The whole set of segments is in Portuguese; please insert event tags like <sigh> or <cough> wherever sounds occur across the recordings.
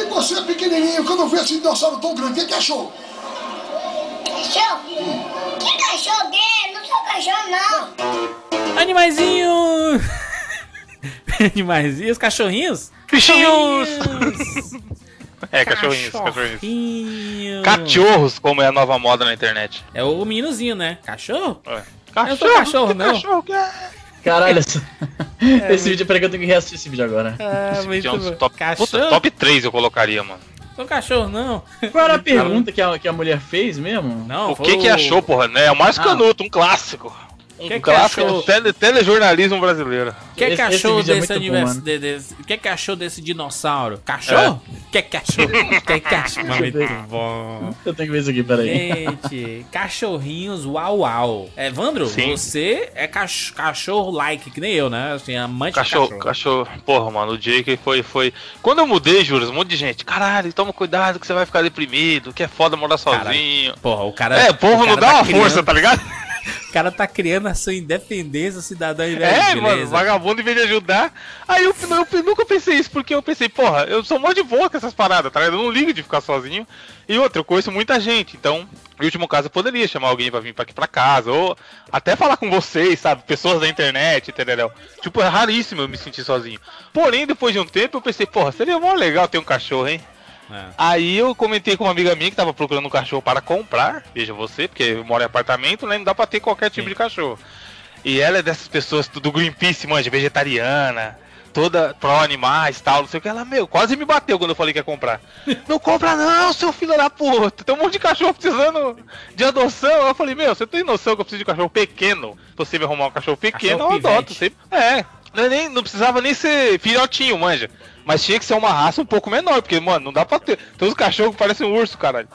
E você, pequenininho, quando vê esse dinossauro tão grande, o que achou? Cachorro? Que cachorro é? Não sou cachorro, não. Animaizinho! Animaizinhos, <laughs> cachorrinhos? Bichinhos! <laughs> É, cachorrinhos, cachorrinhos. Cachorrinho. Cachorros, como é a nova moda na internet. É o meninozinho, né? Cachorro? É. Eu não sou cachorro, que não. Cachorro, que é? Caralho, essa... esse vídeo, peraí que eu tenho que reassistir esse vídeo agora. Ah, Esse vídeo é um top, puta, top 3 eu colocaria, mano. Sou cachorro, não. Qual era a pergunta que a, que a mulher fez mesmo? Não, o que que achou, porra, né? É o mais Ah. canuto, um clássico. Um Que que clássico achou? do tele, telejornalismo brasileiro. O que, que achou é desse bom, aniversário? de- desse- O que, que achou desse dinossauro? Cachorro? O que, que achou? <laughs> O que, que achou? Muito bom. Eu tenho que ver isso aqui, peraí. Gente, cachorrinhos uau uau. É, Vandro, Sim. você é cach- cachorro like, que nem eu, né? Assim, amante Cachorro, de cachorro. Porra, mano, o Jake foi, foi. Quando eu mudei, juros, um monte de gente. Caralho, toma cuidado que você vai ficar deprimido, que é foda morar sozinho. Porra, o cara. É, o povo não dá tá uma criando- força, tá ligado? <laughs> <laughs> O cara tá criando a sua independência cidadã invés É, mano, vagabundo em vez de ajudar. Aí eu, eu, eu nunca pensei isso, porque eu pensei, porra, eu sou mó de boa com essas paradas, tá ligado? Eu não ligo de ficar sozinho. E outra, eu conheço muita gente, então, em último caso, eu poderia chamar alguém pra vir pra aqui pra casa, ou até falar com vocês, sabe? Pessoas da internet, entendeu? Tipo, é raríssimo eu me sentir sozinho. Porém, depois de um tempo, eu pensei, porra, seria mó legal ter um cachorro, hein? É. Aí eu comentei com uma amiga minha que tava procurando um cachorro para comprar, veja você, porque eu moro em apartamento, né? Não dá pra ter qualquer tipo Sim. de cachorro. E ela é dessas pessoas do Greenpeace, manja, vegetariana, toda pró-animais tal, não sei o que. Ela, meu, quase me bateu quando eu falei que ia comprar. <laughs> não compra não, seu filho da puta. Tem um monte de cachorro precisando de adoção. Eu falei, meu, você tem noção que eu preciso de cachorro pequeno? Se você vai arrumar um cachorro pequeno, Cachorro eu adoto. Você... É. Não, é nem, não precisava nem ser filhotinho, manja. Mas tinha que ser uma raça um pouco menor, porque, mano, não dá pra ter. Tem uns cachorros que parecem um urso, caralho.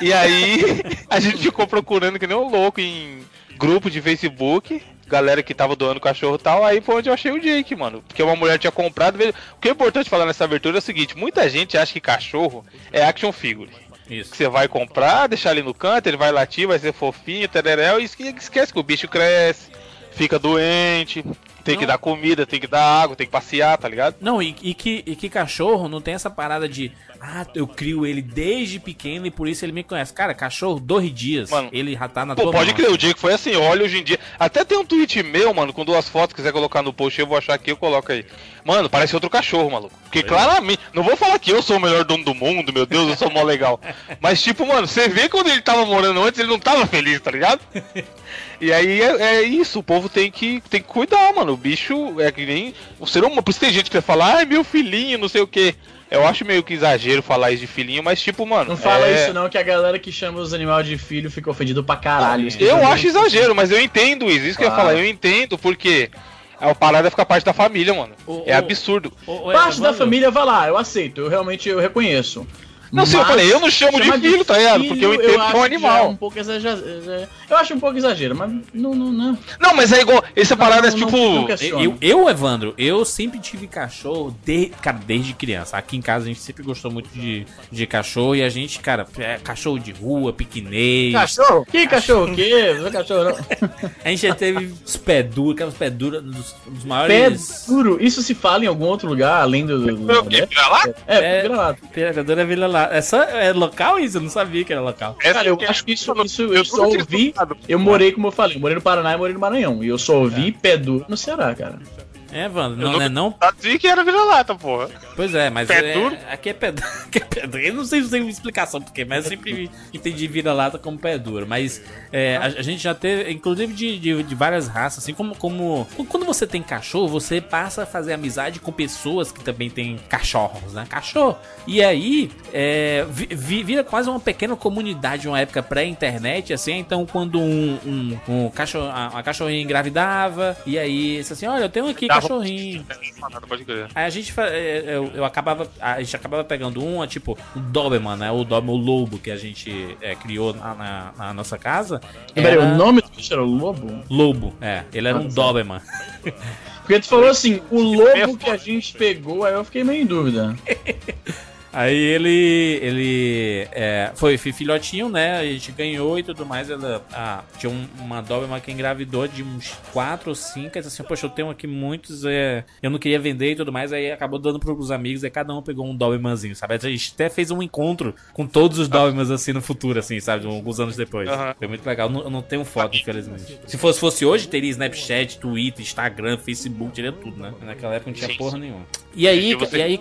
E aí, <laughs> a gente ficou procurando que nem um louco em grupo de Facebook, galera que tava doando cachorro e tal, aí foi onde eu achei o Jake, mano. Porque uma mulher tinha comprado. O que é importante falar nessa abertura é o seguinte: muita gente acha que cachorro é action figure. Isso. Que você vai comprar, deixar ali no canto, ele vai latir, vai ser fofinho, tereréu, e esque- esquece que o bicho cresce, fica doente, tem que Não. dar comida, tem que dar água, tem que passear, tá ligado? Não, e, e que, e que cachorro não tem essa parada de. Ah, eu crio ele desde pequeno e por isso ele me conhece. Cara, cachorro, dois dias. Mano, ele já tá na Pô, tua pode mão. crer, o dia que foi assim, olha hoje em dia. Até tem um tweet meu, mano, com duas fotos, quiser colocar no post, eu vou achar aqui, eu coloco aí. Mano, parece outro cachorro, maluco. Porque Pois claramente, não vou falar que eu sou o melhor dono do mundo, meu Deus, eu sou mó legal. <laughs> Mas tipo, mano, você vê quando ele tava morando antes, ele não tava feliz, tá ligado? <laughs> E aí é, é isso, o povo tem que, tem que cuidar, mano. O bicho é que nem. O ser humano. Por isso tem gente que fala, ai meu filhinho, não sei o que. Eu acho meio que exagero falar isso de filhinho, mas tipo, mano. Não fala é- isso não, que a galera que chama os animais de filho fica ofendido pra caralho. Isso Eu também- acho exagero, mas eu entendo isso. Isso que eu ia falar, eu entendo, porque a parada fica parte da família, mano. O- é o- absurdo. Ô, Parte da família vai lá, eu aceito, eu realmente eu reconheço. Não, sim, eu Mas falei, eu não chamo de chamar filho, tá ligado? filho, Porque eu entendo que é um já animal. um pouco exagero. Eu acho um pouco exagero, mas não, não, não. Não, mas é igual. Essa parada é não, tipo. Eu, eu, Evandro, eu sempre tive cachorro, de, cara, desde criança. Aqui em casa a gente sempre gostou muito de, de cachorro e a gente, cara, é cachorro de rua, piquenês. Cachorro? Que cachorro? O quê? Não é cachorro não. <laughs> A gente já teve os pé duros, aquelas pé duras dos, dos Pé maiores. duro, isso se fala em algum outro lugar, além do. do, Foi o quê? Vira lá? É, É. vira-lata. Pegadora Vila lá. É, só, é local isso? Eu não sabia que era local. Essa Cara, eu acho que isso, isso eu só ouvi. Eu morei, como eu falei, eu morei no Paraná e morei no Maranhão. E eu só ouvi pé duro no Ceará, cara. É, Eu não, nunca- é não? Assim que era vira-lata, porra. Pois é, mas é- aqui é pé. <laughs> Aqui é pé duro. Eu não sei se tem uma explicação porque, mas eu sempre entendi vira-lata como pé duro. Mas é, a, a gente já teve, inclusive de, de, de várias raças, assim como, como. Quando você tem cachorro, você passa a fazer amizade com pessoas que também têm cachorros, né? Cachorro. E aí é, vi- vi- vira quase uma pequena comunidade, uma época pré-internet, assim. Então, quando um, um, um cachorro, a, a cachorrinha engravidava, e aí, assim: olha, eu tenho aqui Dava- cachorrinho. Aí a gente fa- é, eu, eu acabava a gente acabava pegando um, tipo, o Doberman, né? O Doberman, o lobo que a gente é, criou na, na- na nossa casa. Peraí, era o nome do bicho era Lobo? Lobo, é. Ele era um Ah, Doberman. Porque tu falou assim, o lobo que a gente pegou, aí eu fiquei meio em dúvida. <laughs> Aí ele. ele é, foi, filhotinho, né? A gente ganhou e tudo mais. Ela ah, tinha um, uma Doberman que engravidou de uns 4 ou 5. Aí assim, poxa, eu tenho aqui muitos. É, eu não queria vender e tudo mais. Aí acabou dando pros amigos. Aí cada um pegou um Dobermanzinho, sabe? A gente até fez um encontro com todos os Dobermans assim no futuro, assim, sabe? Alguns anos depois. Aham. Foi muito legal. Eu não, eu não tenho foto, infelizmente. Se fosse, fosse hoje, teria Snapchat, Twitter, Instagram, Facebook, teria tudo, né? Naquela época não tinha porra nenhuma. E aí, e aí,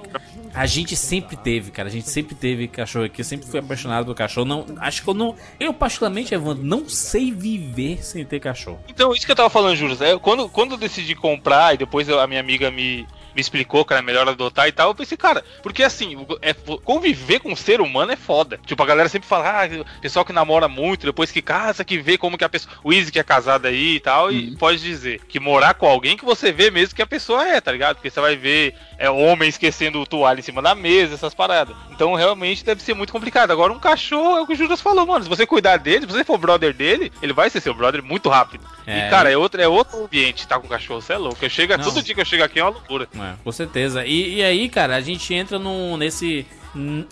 a gente sempre teve, cara. A gente sempre teve cachorro aqui. Eu sempre fui apaixonado por cachorro. Não, acho que eu não. Eu, particularmente, Evandro, não sei viver sem ter cachorro. Então, isso que eu tava falando, Júlio. Quando, quando eu decidi comprar e depois eu- a minha amiga me, me explicou que era melhor adotar e tal, eu pensei, cara, porque assim, o- é, conviver com um ser humano é foda. Tipo, a galera sempre fala, ah, o pessoal que namora muito, depois que casa, que vê como que a pessoa. O Easy que é casado aí e tal, e pode dizer que morar com alguém que você vê mesmo que a pessoa é, tá ligado? Porque você vai ver é, homem esquecendo o toalha em cima da mesa, essas paradas. Então, realmente deve ser muito complicado. Agora, um cachorro, é o que o Juras falou, mano. Se você cuidar dele, se você for brother dele, ele vai ser seu brother muito rápido. É, e, cara, é outro, é outro ambiente tá com cachorro, você é louco. Eu chego, Não. todo dia que eu chego aqui é uma loucura. É, com certeza. E, e aí, cara, a gente entra num, nesse.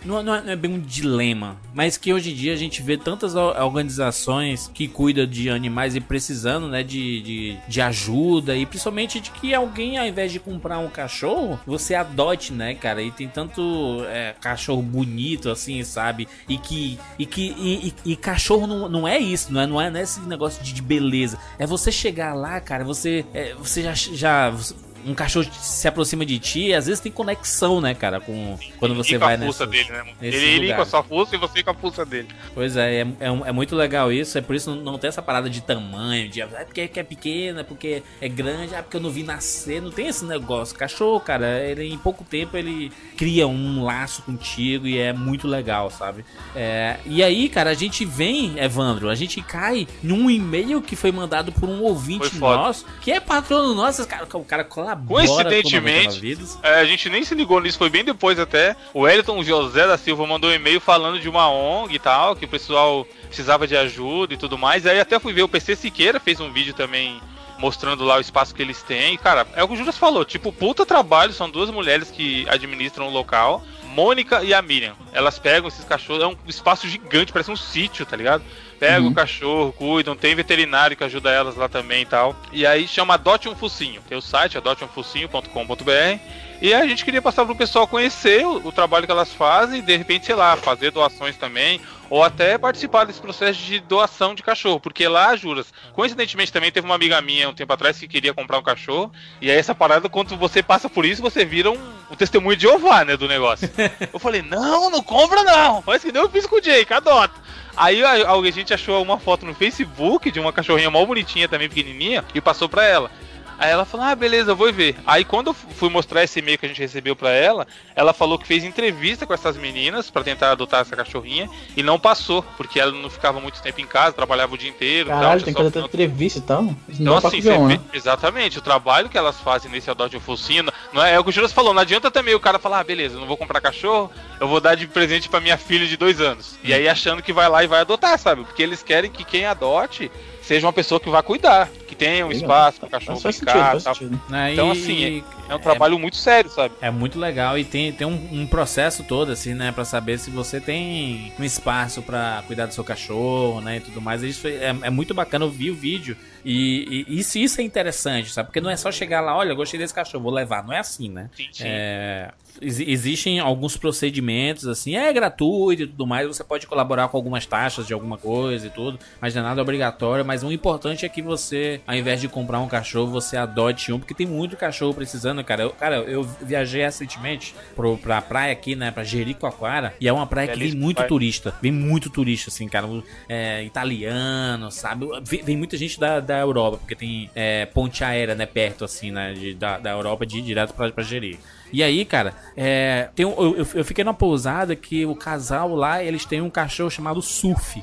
Não, não é não é bem um dilema, mas que hoje em dia a gente vê tantas or- organizações que cuidam de animais e precisando, né, de, de, de ajuda e principalmente de que alguém, ao invés de comprar um cachorro, você adote, né, cara? E tem tanto é, cachorro bonito assim, sabe? E que. E, que, e, e- e cachorro não, não é isso, não é, não é nesse negócio de, de beleza. É você chegar lá, cara, você, é, você já. já você- um cachorro se aproxima de ti, às vezes tem conexão, né, cara, com quando você com vai a fuça nessas- dele, né, Ele, ele com a sua fuça e você com a fuça dele. Pois é, é, é, é muito legal isso, é por isso não, não tem essa parada de tamanho, de ah, porque que é pequena, porque é grande, ah, porque eu não vi nascer, não tem esse negócio. Cachorro, cara, ele em pouco tempo ele cria um laço contigo e é muito legal, sabe? É, e aí, cara, a gente vem, Evandro, a gente cai num e-mail que foi mandado por um ouvinte nosso, que é patrono nosso, cara, o cara colabora Coincidentemente, com 99 Vidas. É, a gente nem se ligou nisso, foi bem depois até. O Elton José da Silva mandou um e-mail falando de uma ONG e tal, que o pessoal precisava de ajuda e tudo mais. Aí até fui ver o PC Siqueira, fez um vídeo também mostrando lá o espaço que eles têm. Cara, é o que o Juras falou, tipo, puta trabalho, são duas mulheres que administram o local. Mônica e a Miriam. Elas pegam esses cachorros, é um espaço gigante, parece um sítio, tá ligado? Pegam o cachorro, cuidam, tem veterinário que ajuda elas lá também e tal. E aí chama Adote um Focinho. Tem o site adoteumfocinho.com.br. E a gente queria passar pro pessoal conhecer o, o trabalho que elas fazem e de repente, sei lá, fazer doações também. Ou até participar desse processo de doação de cachorro. Porque lá, juras, coincidentemente também teve uma amiga minha um tempo atrás que queria comprar um cachorro. E aí essa parada, quando você passa por isso, você vira um, um testemunho de Jeová, né, do negócio. <laughs> Eu falei, não, não compra não. Faz que nem eu fiz com o Jake, adota. Aí a, a gente achou uma foto no Facebook de uma cachorrinha mal bonitinha também, pequenininha, e passou pra ela. Aí ela falou, ah, beleza, eu vou ver. Aí quando eu fui mostrar esse e-mail que a gente recebeu pra ela, ela falou que fez entrevista com essas meninas pra tentar adotar essa cachorrinha e não passou, porque ela não ficava muito tempo em casa, trabalhava o dia inteiro. tal, Caralho, tinha tem que fazer final- entrevista e tal. Então, não dá assim, vê, né? exatamente, o trabalho que elas fazem nesse Adote Focinho, não é, é o que o Juras falou, não adianta também o cara falar, ah, beleza, eu não vou comprar cachorro, eu vou dar de presente pra minha filha de dois anos. E aí achando que vai lá e vai adotar, sabe? Porque eles querem que quem adote seja uma pessoa que vai cuidar, que tenha um Legal. espaço pro cachorro Faz sentido, brincar, sentido. né? Então, E- assim, É um trabalho muito sério, sabe? É muito legal e tem, tem um, um processo todo, assim, né? Pra saber se você tem um espaço pra cuidar do seu cachorro, né? E tudo mais. Isso é, é muito bacana. Eu vi o vídeo e, e isso, isso é interessante, sabe? Porque não é só chegar lá, olha, gostei desse cachorro, vou levar. Não é assim, né? Sim, sim. É, exi- existem alguns procedimentos, assim, é gratuito e tudo mais. Você pode colaborar com algumas taxas de alguma coisa e tudo, mas não é nada obrigatório. Mas o importante é que você, ao invés de comprar um cachorro, você adote um, porque tem muito cachorro precisando, cara. Eu, cara, eu viajei recentemente pro, pra praia aqui, né, pra Jericoacoara, e é uma praia que vem Belíssima muito praia. turista, vem muito turista, assim, cara, é, italiano, sabe? Vem, vem muita gente da, da Europa, porque tem é, ponte aérea, né, perto, assim, né, de- da, da Europa de ir direto pra, pra Jeri. E aí, cara, é, tem um- eu, eu- eu fiquei numa pousada que o casal lá, eles têm um cachorro chamado Surf.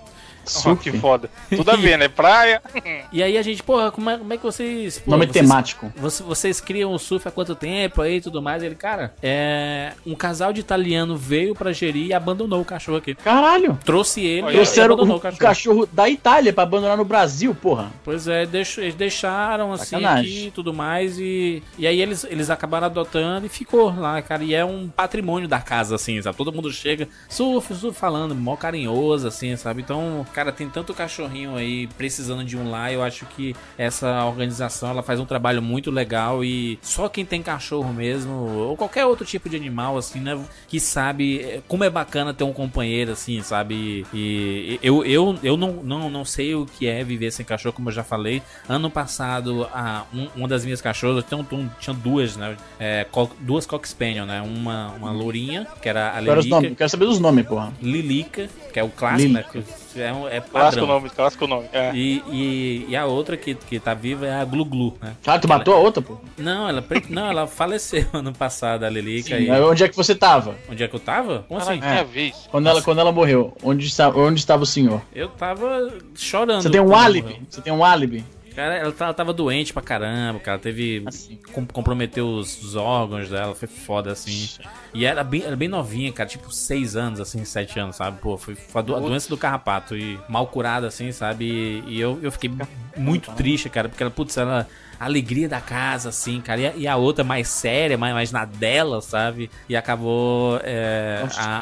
Oh, que foda. Tudo a ver, né? Praia. <laughs> E aí a gente, porra, como é, como é que vocês. pô, Nome vocês- temático. Você- vocês criam o surf há quanto tempo aí e tudo mais? Ele, cara, é. Um casal de italiano veio pra gerir e abandonou o cachorro aqui. Caralho. Trouxe ele Olha, e Trouxeram abandonou um o cachorro. cachorro da Itália pra abandonar no Brasil, porra. Pois é, deixou- eles deixaram assim Sacanagem. aqui e tudo mais. E, e aí eles, eles acabaram adotando e ficou lá, cara. E é um patrimônio da casa, assim, sabe? Todo mundo chega, surf, surf falando, mó carinhoso, assim, sabe? Então, cara, tem tanto cachorrinho aí precisando de um lá. Eu acho que essa organização ela faz um trabalho muito legal. E só quem tem cachorro mesmo, ou qualquer outro tipo de animal, assim, né? Que sabe é, como é bacana ter um companheiro, assim, sabe? E eu, eu, eu não, não, não sei o que é viver sem cachorro, como eu já falei. Ano passado, a, um- uma das minhas cachorras, tinha, um- tinha duas, né? É, co- duas Cock Spaniel, né? Uma, uma lourinha, que era a Quero, os nomes, Lilica. quero saber dos nomes, porra. Lilica, que é o clássico, né? Lilica. que É, um- é Clássico padrão. nome, clássico nome. É. E, e, e a outra que, que tá viva é a Glu Glu, né? Ah, tu matou a outra, pô? Não, ela, não, ela faleceu <laughs> ano passado, a Lilica. Sim, e... aí Onde é que você tava? Onde é que eu tava? Como assim? Minha vez. Quando ela, quando ela morreu, onde estava, onde estava o senhor? Eu tava chorando. Você tem um ela álibi? morreu. Você tem um álibi? Cara, ela, tá- ela tava doente pra caramba, cara. Teve. Assim. com- comprometeu os, os órgãos dela, foi foda assim. E era bem, era bem novinha, cara, tipo 6 anos, assim, 7 anos, sabe? Pô, foi, foi a, do- a doença do carrapato e mal curada, assim, sabe? E, e eu, eu fiquei muito triste, cara, porque ela, putz, ela. A alegria da casa, assim, cara. E a, e a outra mais séria, mais, mais na dela, sabe? E acabou. é, Nossa, a-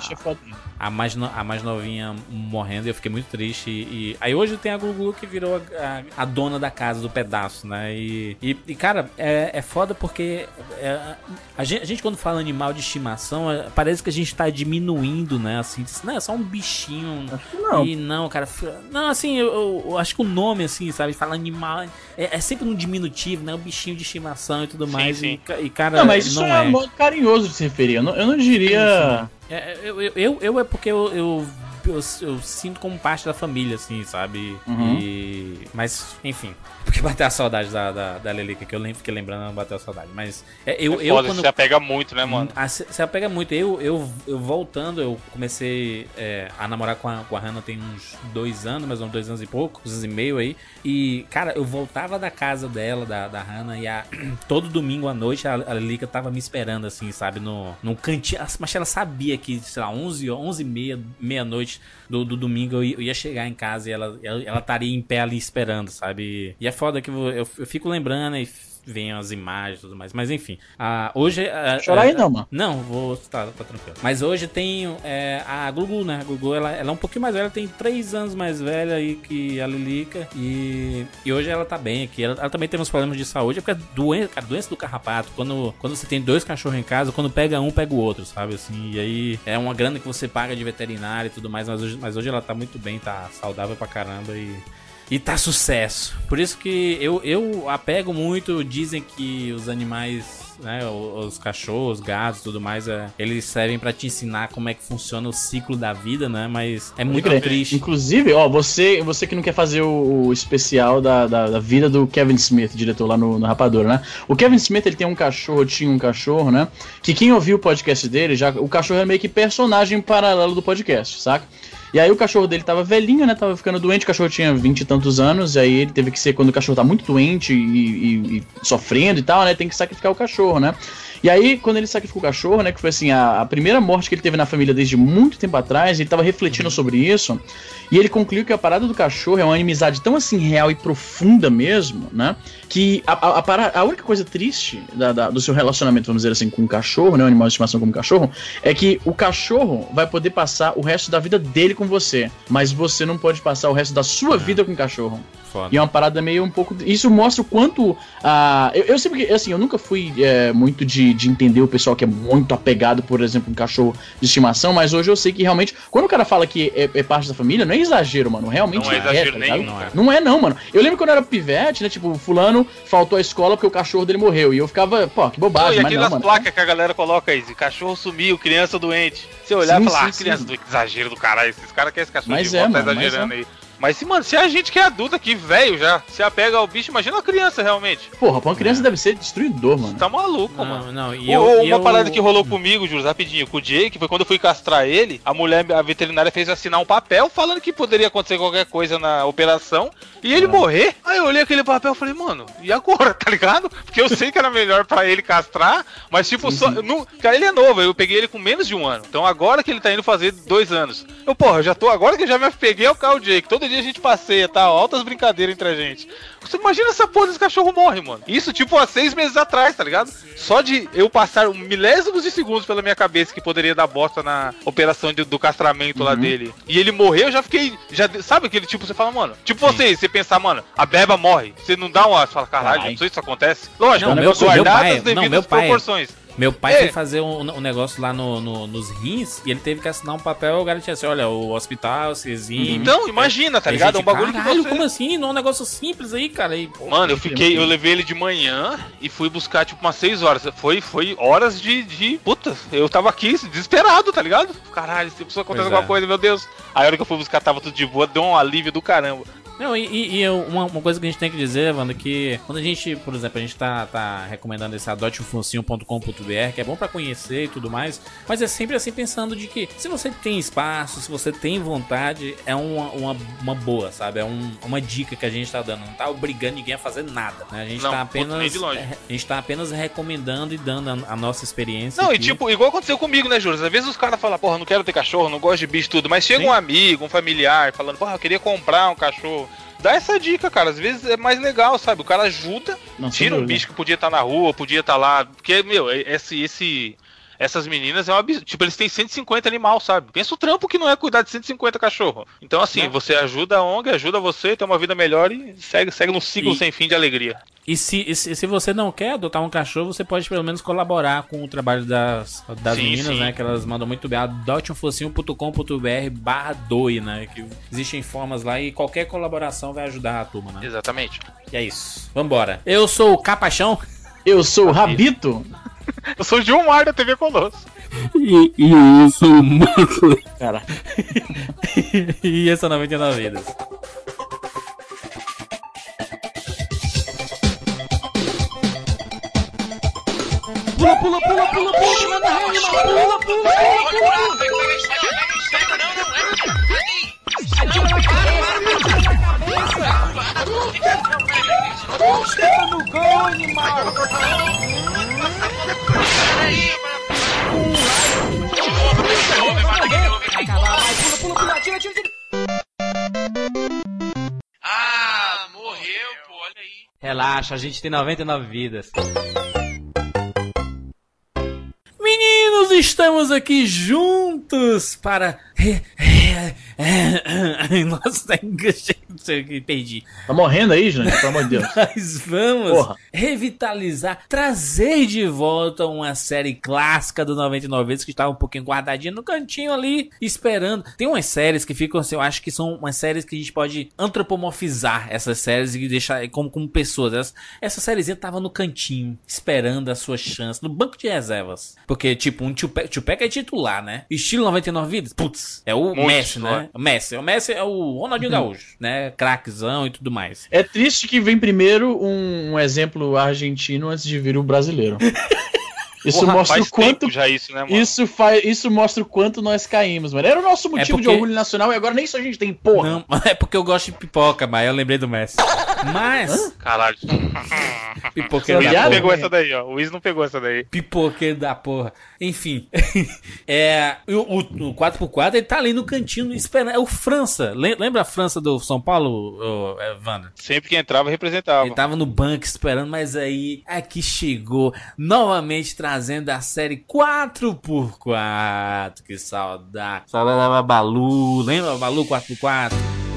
a mais, no- a mais novinha morrendo e eu fiquei muito triste. E, e- aí hoje tem a Glu que virou a, a- dona da casa, do pedaço, né? E, e, cara, é, é foda porque é, a, gente, a gente quando fala animal de estimação, é, parece que a gente tá diminuindo, né? Assim, não, é só um bichinho. Acho que não. E não, cara. Não, assim, eu, eu- eu acho que o nome, assim, sabe? Fala animal. É, é sempre um diminutivo, né? Um bichinho de estimação e tudo Sim, mais. sim. E, e, cara, Não, mas isso não é, um modo carinhoso de se referir. Eu não, eu não diria. É, eu, eu, eu, eu é porque eu, eu, eu, eu sinto como parte da família, assim, sabe? Uhum. E. Mas, enfim. Porque <laughs> bateu a saudade da, da, da Lelica, que eu lembro, fiquei lembrando, bateu a saudade. Mas é, eu, é eu foda, quando. se apega muito, né, mano? Ah, se, se apega muito. Eu, eu, eu voltando, eu comecei é, a namorar com a, com a Hannah tem uns dois anos, mais ou menos dois anos e pouco, dois anos e meio aí. E, cara, eu voltava da casa dela, da, da Hannah, e a, <clears throat> todo domingo à noite a, a Lilica tava me esperando, assim, sabe, no, num cantinho. Mas ela sabia que, sei lá, 11, 11 e meia, meia-noite do, do domingo eu ia, eu chegar em casa e ela, ela, ela estaria em pé ali esperando, sabe? E é foda que eu, eu, eu fico lembrando e vem as imagens e tudo mais. Mas enfim, ah, hoje. ah, Chorar ah, aí não, mano. não, vou. Tá, tá tranquilo. Mas hoje tem é, a Gugu, né? A Gugu, ela, ela é um pouquinho mais velha, tem 3 anos mais velha aí que a Lilica. E, e hoje ela tá bem aqui. Ela, ela também tem uns problemas de saúde, é porque é doença, cara, doença do carrapato. Quando, quando você tem dois cachorros em casa, quando pega um, pega o outro, sabe? Assim, e aí é uma grana que você paga de veterinário e tudo mais. Mas hoje, mas hoje ela tá muito bem, tá saudável pra caramba e. E tá sucesso. Por isso que eu, eu apego muito. Dizem que os animais, né? Os cachorros, gatos tudo mais, é, eles servem pra te ensinar como é que funciona o ciclo da vida, né? Mas é muito crer. triste. Inclusive, ó, você, você que não quer fazer o, o especial da, da, da vida do Kevin Smith, diretor lá no, no Rapadura, né? O Kevin Smith, ele tem um cachorro, tinha um cachorro, né? Que quem ouviu o podcast dele, já o cachorro é meio que personagem paralelo do podcast, saca? E aí o cachorro dele tava velhinho, né? Tava ficando doente, o cachorro tinha vinte e tantos anos, e aí ele teve que ser, quando o cachorro tá muito doente e, e- e sofrendo e tal, né? Tem que sacrificar o cachorro, né? E aí, quando ele sacrificou o cachorro, né? Que foi assim, a, a primeira morte que ele teve na família desde muito tempo atrás, ele tava refletindo sobre isso. E ele concluiu que a parada do cachorro é uma inimizade tão assim real e profunda mesmo, né? Que a, a, a, a única coisa triste da- da- do seu relacionamento, vamos dizer assim, com o cachorro, né? O animal de estimação como cachorro, é que o cachorro vai poder passar o resto da vida dele com você. Mas você não pode passar o resto da sua vida com o cachorro. Foda. E é uma parada meio um pouco. Isso mostra o quanto. ah eu, eu sempre. Assim, eu nunca fui é, muito de, de entender o pessoal que é muito apegado, por exemplo, um cachorro de estimação, mas hoje eu sei que realmente. Quando o cara fala que é, é parte da família, não é exagero, mano. Realmente Não é exagero tá ligado? nenhum, Não é. Não é, não, mano. Eu lembro quando eu era pivete, né? Tipo, fulano faltou à escola porque o cachorro dele morreu. E eu ficava, pô, que bobagem, e mas não, aquelas placas que a galera coloca aí, cachorro sumiu, criança doente. Você olhar Sim, e falar, sim, ah, criança sim. do exagero do caralho, esses caras querem esse cachorro Mas de é, volta, tá mano, mas exagerando aí. Mas, se, mano, se a gente que é adulto aqui, velho já, se apega ao bicho, imagina uma criança realmente. Porra, pra uma criança deve ser destruidor, mano. Tá maluco, Não, mano. não, e eu, ô, e uma eu- parada que rolou comigo, Júlio, rapidinho, com o Jake, foi quando eu fui castrar ele, a mulher, a veterinária fez assinar um papel falando que poderia acontecer qualquer coisa na operação e ele morrer. Aí eu olhei aquele papel e falei, mano, e agora, <laughs> tá ligado? Porque eu sei que era melhor pra ele castrar, mas tipo, só. Não, cara, ele é novo, eu peguei ele com menos de um ano. Então agora que ele tá indo fazer dois anos. Eu, porra, eu já tô. Agora que eu já me peguei ao carro Jake. Todo dia a gente passeia, tá? Altas brincadeiras entre a gente. Você imagina essa porra desse cachorro morre, mano. Isso, tipo, há seis meses atrás, tá ligado? Só de eu passar milésimos de segundos pela minha cabeça que poderia dar bosta na operação de- do castramento lá dele. E ele morreu, eu já fiquei. Já, sabe aquele tipo, você fala, mano. Tipo você, você pensar, mano, a beba morre. Você não dá uma. Você fala, caralho, Caralho. não sei se isso acontece. Lógico, Não, né, meu- meu guardadas pai- as não, devidas meu pai- proporções. Meu pai É. foi fazer um, um negócio lá no, no- nos rins e ele teve que assinar um papel garantia assim: olha, o hospital, se exime. Então, imagina, tá ligado? É um bagulho caralho, que você. como assim? Não é um negócio simples aí, cara. E, pô, Mano, eu fiquei, eu levei ele de manhã e fui buscar tipo umas 6 horas. Foi, foi horas de, de. Puta, eu tava aqui desesperado, tá ligado? Caralho, se precisa acontecer Pois alguma é. coisa, meu Deus. Aí a hora que eu fui buscar tava tudo de boa, deu um alívio do caramba. Não, e, e- e uma, uma coisa que a gente tem que dizer, Wanda, que quando a gente, por exemplo, a gente tá, tá recomendando esse adoteumfoncinho.com.br, que é bom pra conhecer e tudo mais, mas é sempre assim pensando de que se você tem espaço, se você tem vontade, é uma, uma, uma boa, sabe? É um- uma dica que a gente tá dando. Não tá obrigando ninguém a fazer nada, né? A gente Não, tá apenas. A gente tá apenas recomendando e dando a, a nossa experiência. Não, e aqui. tipo, igual aconteceu comigo, né, Júlio? Às vezes os caras falam, porra, não quero ter cachorro, não gosto de bicho tudo, mas chega Sim. um amigo, um familiar, falando, porra, eu queria comprar um cachorro. Dá essa dica, cara. Às vezes é mais legal, sabe? O cara ajuda, tira um bicho que podia estar na rua, podia estar lá. Porque, meu, esse, esse, essas meninas é um absurdo. Tipo, eles têm 150 animal, sabe? Pensa o trampo que não é cuidar de 150 cachorro. Então, assim, você ajuda a ONG, ajuda você, ter uma vida melhor e segue, segue num ciclo E- sem fim de alegria. E se, e se, você não quer adotar um cachorro, você pode pelo menos colaborar com o trabalho das, das Sim, meninas, sim. né? Que elas mandam muito bem. Adoteumfocinho.com.br barra doe, né? Que existem formas lá e qualquer colaboração vai ajudar a turma, né? Exatamente. E é isso. Vambora. Eu sou o Capachão. Eu sou o Rabito. Eu sou o Gilmar da TV Colosso. E, e eu sou o Marco. Cara, e essa é 99 vidas. pula, pula, pula, pula, pula, manda rede, pula, pula, pula, pula. Ah, morreu, pô, olha aí. Relaxa, a gente tem 99 vidas. Meninos, estamos aqui juntos para. <laughs> Nossa, tá enganchando, não sei o que perdi. Tá morrendo aí, gente? Pelo amor de Deus. <laughs> Nós vamos Porra. revitalizar, trazer de volta uma série clássica do 99 vezes que estava um pouquinho guardadinha no cantinho ali, esperando. Tem umas séries que ficam assim, eu acho que são umas séries que a gente pode antropomorfizar essas séries e deixar como, como pessoas. Essa, essa sériezinha tava no cantinho, esperando a sua chance, no banco de reservas. Porque, tipo, um Tupac, Tupac é titular, né? Estilo 99 vidas, putz, é o Muito Messi, né? O Messi, o Messi é o Ronaldinho <clears throat> Gaúcho, né? Craquezão e tudo mais. É triste que vem primeiro um, um exemplo argentino antes de vir o brasileiro. <laughs> Isso Porra, mostra o quanto. já isso, né, mano? Isso, faz, isso mostra o quanto nós caímos, mano. Era o nosso motivo de porque- orgulho nacional e agora nem isso a gente tem, porra. Não, <laughs> é porque eu gosto de pipoca, mas eu lembrei do Messi. Mas, Caralho. pipoqueiro O Wiz da porra. pegou essa daí, ó. O Wiz não pegou essa daí. Pipoqueiro da porra. Enfim. <laughs> é, o, o, o 4x4 ele tá ali no cantinho esperando. É o França. Lem- Lembra a França do São Paulo, é, Wanda? Sempre que entrava, representava. Ele tava no banco esperando, mas aí aqui chegou novamente trazendo a série 4x4. Que saudade. Saudade da Babalu. Lembra Babalu 4x4?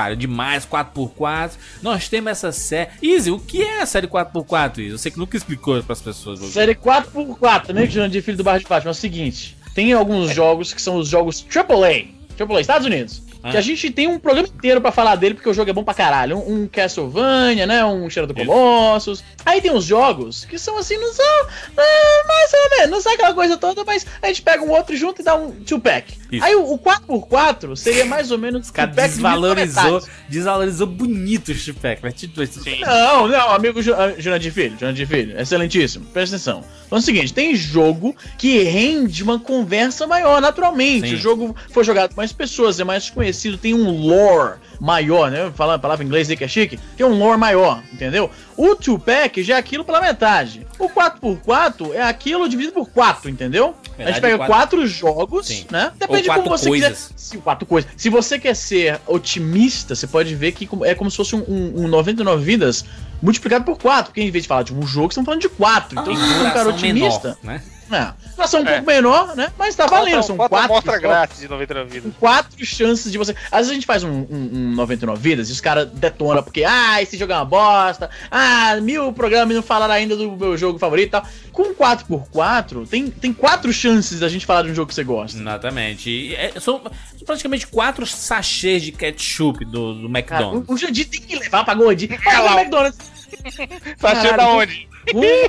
Para demais, 4x4. Nós temos essa série. Easy, o que é a série 4x4, Easy? Eu sei que nunca explicou para as pessoas. Série 4x4, também que de filho do Barra de Fátima. É o seguinte: tem alguns jogos que são os jogos AAA. AAA, Estados Unidos. Ah. Que a gente tem um programa inteiro pra falar dele, porque o jogo é bom pra caralho. Um, um Castlevania, né? Um Cheiro do. Colossus. Aí tem uns jogos que são assim, não são. é, mais ou menos, não são aquela coisa toda, mas a gente pega um outro junto e dá um two-pack. Aí o, o 4x4 seria mais ou menos. Os caras two-pack desvalorizou, desvalorizou bonito o. Mas tipo. Não, não, amigo ah, Jurandir Filho, Jurandir Filho, excelentíssimo, presta atenção. Então é o seguinte, tem jogo que rende uma conversa maior, naturalmente. Sim. O jogo foi jogado por mais pessoas, é mais conhecido, tem um lore maior, né? Falando a palavra em inglês aí que é chique, tem um lore maior, entendeu? O 2-pack já é aquilo pela metade. O 4x4 é aquilo dividido por 4, entendeu? a Verdade, gente pega quatro- quatro jogos, Sim. né? Depende de como você coisas. quiser. Se, quatro coisas. Se você quer ser otimista, você pode ver que é como se fosse um, um, um 99 vidas multiplicado por 4. Porque em vez de falar de um jogo, estamos falando de 4. Então, Tem se você é um cara otimista. menor, né? É, duração um É. pouco menor, né? Mas tá valendo. São Bota uma 4 amostra grátis de 99 vidas. quatro chances de você. Às vezes a gente faz um, um, um 99 vidas e os caras detonam porque, ah, esse jogo é uma bosta, ah, mil programas não falaram ainda do meu jogo favorito e tal. Com 4x4, tem, tem quatro chances da gente falar de um jogo que você gosta. Exatamente. É- são praticamente quatro sachês de ketchup do, do Cara, McDonald's. o, o Jandir tem que levar pra Gordinho. Cara, o McDonald's. Cheio da onde?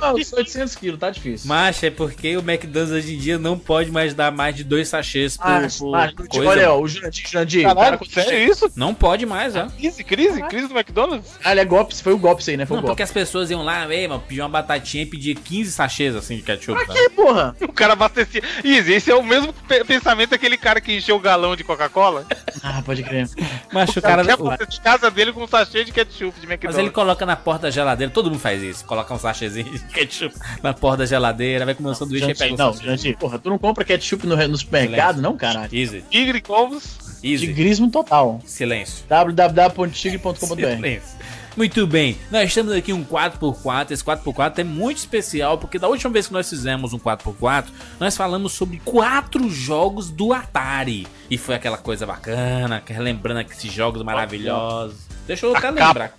Aos 800 quilos, tá difícil. Mas é porque o McDonald's hoje em dia não pode mais dar mais de dois sachês por, Mas, por mas, coisa. olha, ó, o Jurandir, Jurandir, cara, Caralho, quando sério isso? Não pode mais, ó. Crise, crise, crise do McDonald's? Ah, ele é golpe, foi o golpe isso aí, né? Foi Não, o golpe. porque as pessoas iam lá, ei, mano, pedir uma batatinha e pedir 15 sachês assim de ketchup. Pra quê, porra? <laughs> O cara abastecia. Easy, esse é o mesmo pe- pensamento daquele cara que encheu o galão de Coca-Cola. Ah, pode crer. Mas o cara. Quer o- casa dele com um sachê de ketchup de Mas McDonald's. ele coloca na porta da geladeira, todo mundo faz isso. Coloca um sachêzinho de <laughs> ketchup na porta da geladeira, vai comer um sanduíche e pega um não. Jandir, porra, tu não compra ketchup no, no supermercado, não, caralho? Easy, Tigre, ovos. easy. Tigrismo total. Silêncio. www.tigre.com.br Silêncio. Muito bem, nós temos aqui um 4x4. Esse 4x4 é muito especial porque da última vez que nós fizemos um 4x4, nós falamos sobre quatro jogos do Atari. E foi aquela coisa bacana, relembrando aqui esses jogos maravilhosos. Deixa eu até lembrar.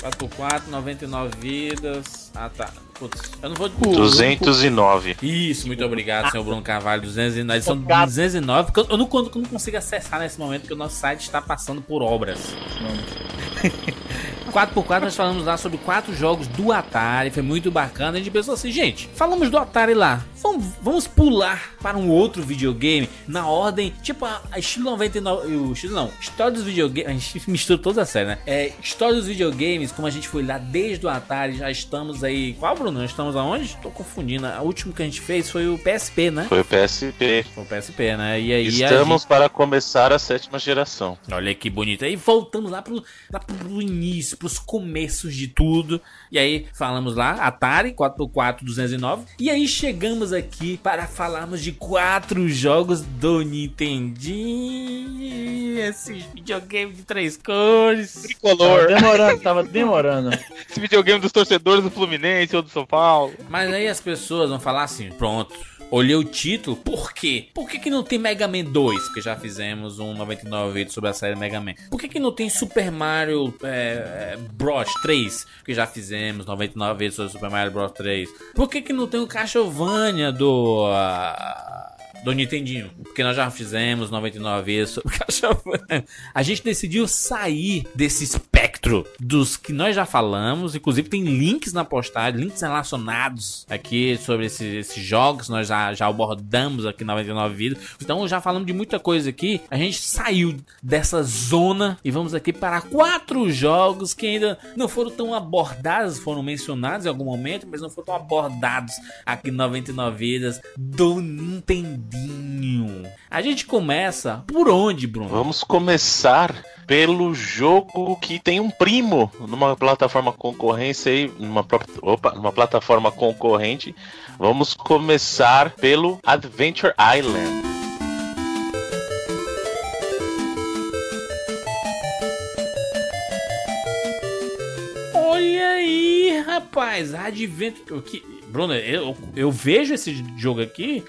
Capa, maravilhosa. 4x4, 99 vidas. Ah tá. Putz, eu não vou. 209. Isso, muito obrigado, senhor Bruno Carvalho. 209, são Obrigado. 209, porque eu não, eu não consigo acessar nesse momento, porque o nosso site está passando por obras. 4x4 nós falamos lá sobre quatro jogos do Atari, foi muito bacana. A gente pensou assim, gente, falamos do Atari lá, vamos, vamos pular para um outro videogame na ordem, tipo a, a estilo 99, o estilo não, história dos videogames, a gente mistura toda a série, né? É, história dos videogames, como a gente foi lá desde o Atari, já estamos aí. Qual, Bruno? Estamos aonde? Tô confundindo. A última que a gente fez foi o PSP, né? Foi o PSP. Foi o PSP, né? E aí Estamos para começar a sétima geração. Olha que bonito. Aí voltamos lá pro, lá pro início, pros começos de tudo. E aí falamos lá, Atari 4x4 209. E aí chegamos aqui para falarmos de quatro jogos do Nintendinho. Esse videogame de três cores. Tava Tricolor. demorando, tava demorando. <laughs> Esse videogame dos torcedores do Fluminense ou do São Paulo. Mas aí as pessoas vão falar assim, pronto. Olhei o título, por quê? Por que, que não tem Mega Man 2? Porque já fizemos um 99 vídeo sobre a série Mega Man. Por que, que não tem Super Mario é, é, Bros 3? Porque já fizemos 99 vídeos sobre Super Mario Bros 3. Por que, que não tem o Castlevania do. ah, do Nintendinho, porque nós já fizemos 99 vezes sobre <laughs> Castlevania. A gente decidiu sair desse espectro dos que nós já falamos, inclusive tem links na postagem, links relacionados aqui sobre esse- esses jogos, nós já, já abordamos aqui 99 vidas. Então já falamos de muita coisa aqui. A gente saiu dessa zona e vamos aqui para quatro jogos que ainda não foram tão abordados, foram mencionados em algum momento, mas não foram tão abordados aqui em 99 vidas do Nintendinho. A gente começa por onde, Bruno? Vamos começar pelo jogo que tem um primo numa plataforma concorrência aí, numa, opa, numa plataforma concorrente. Vamos começar pelo Adventure Island. Olha aí, rapaz, Adventure. que- Bruno, eu, eu vejo esse jogo aqui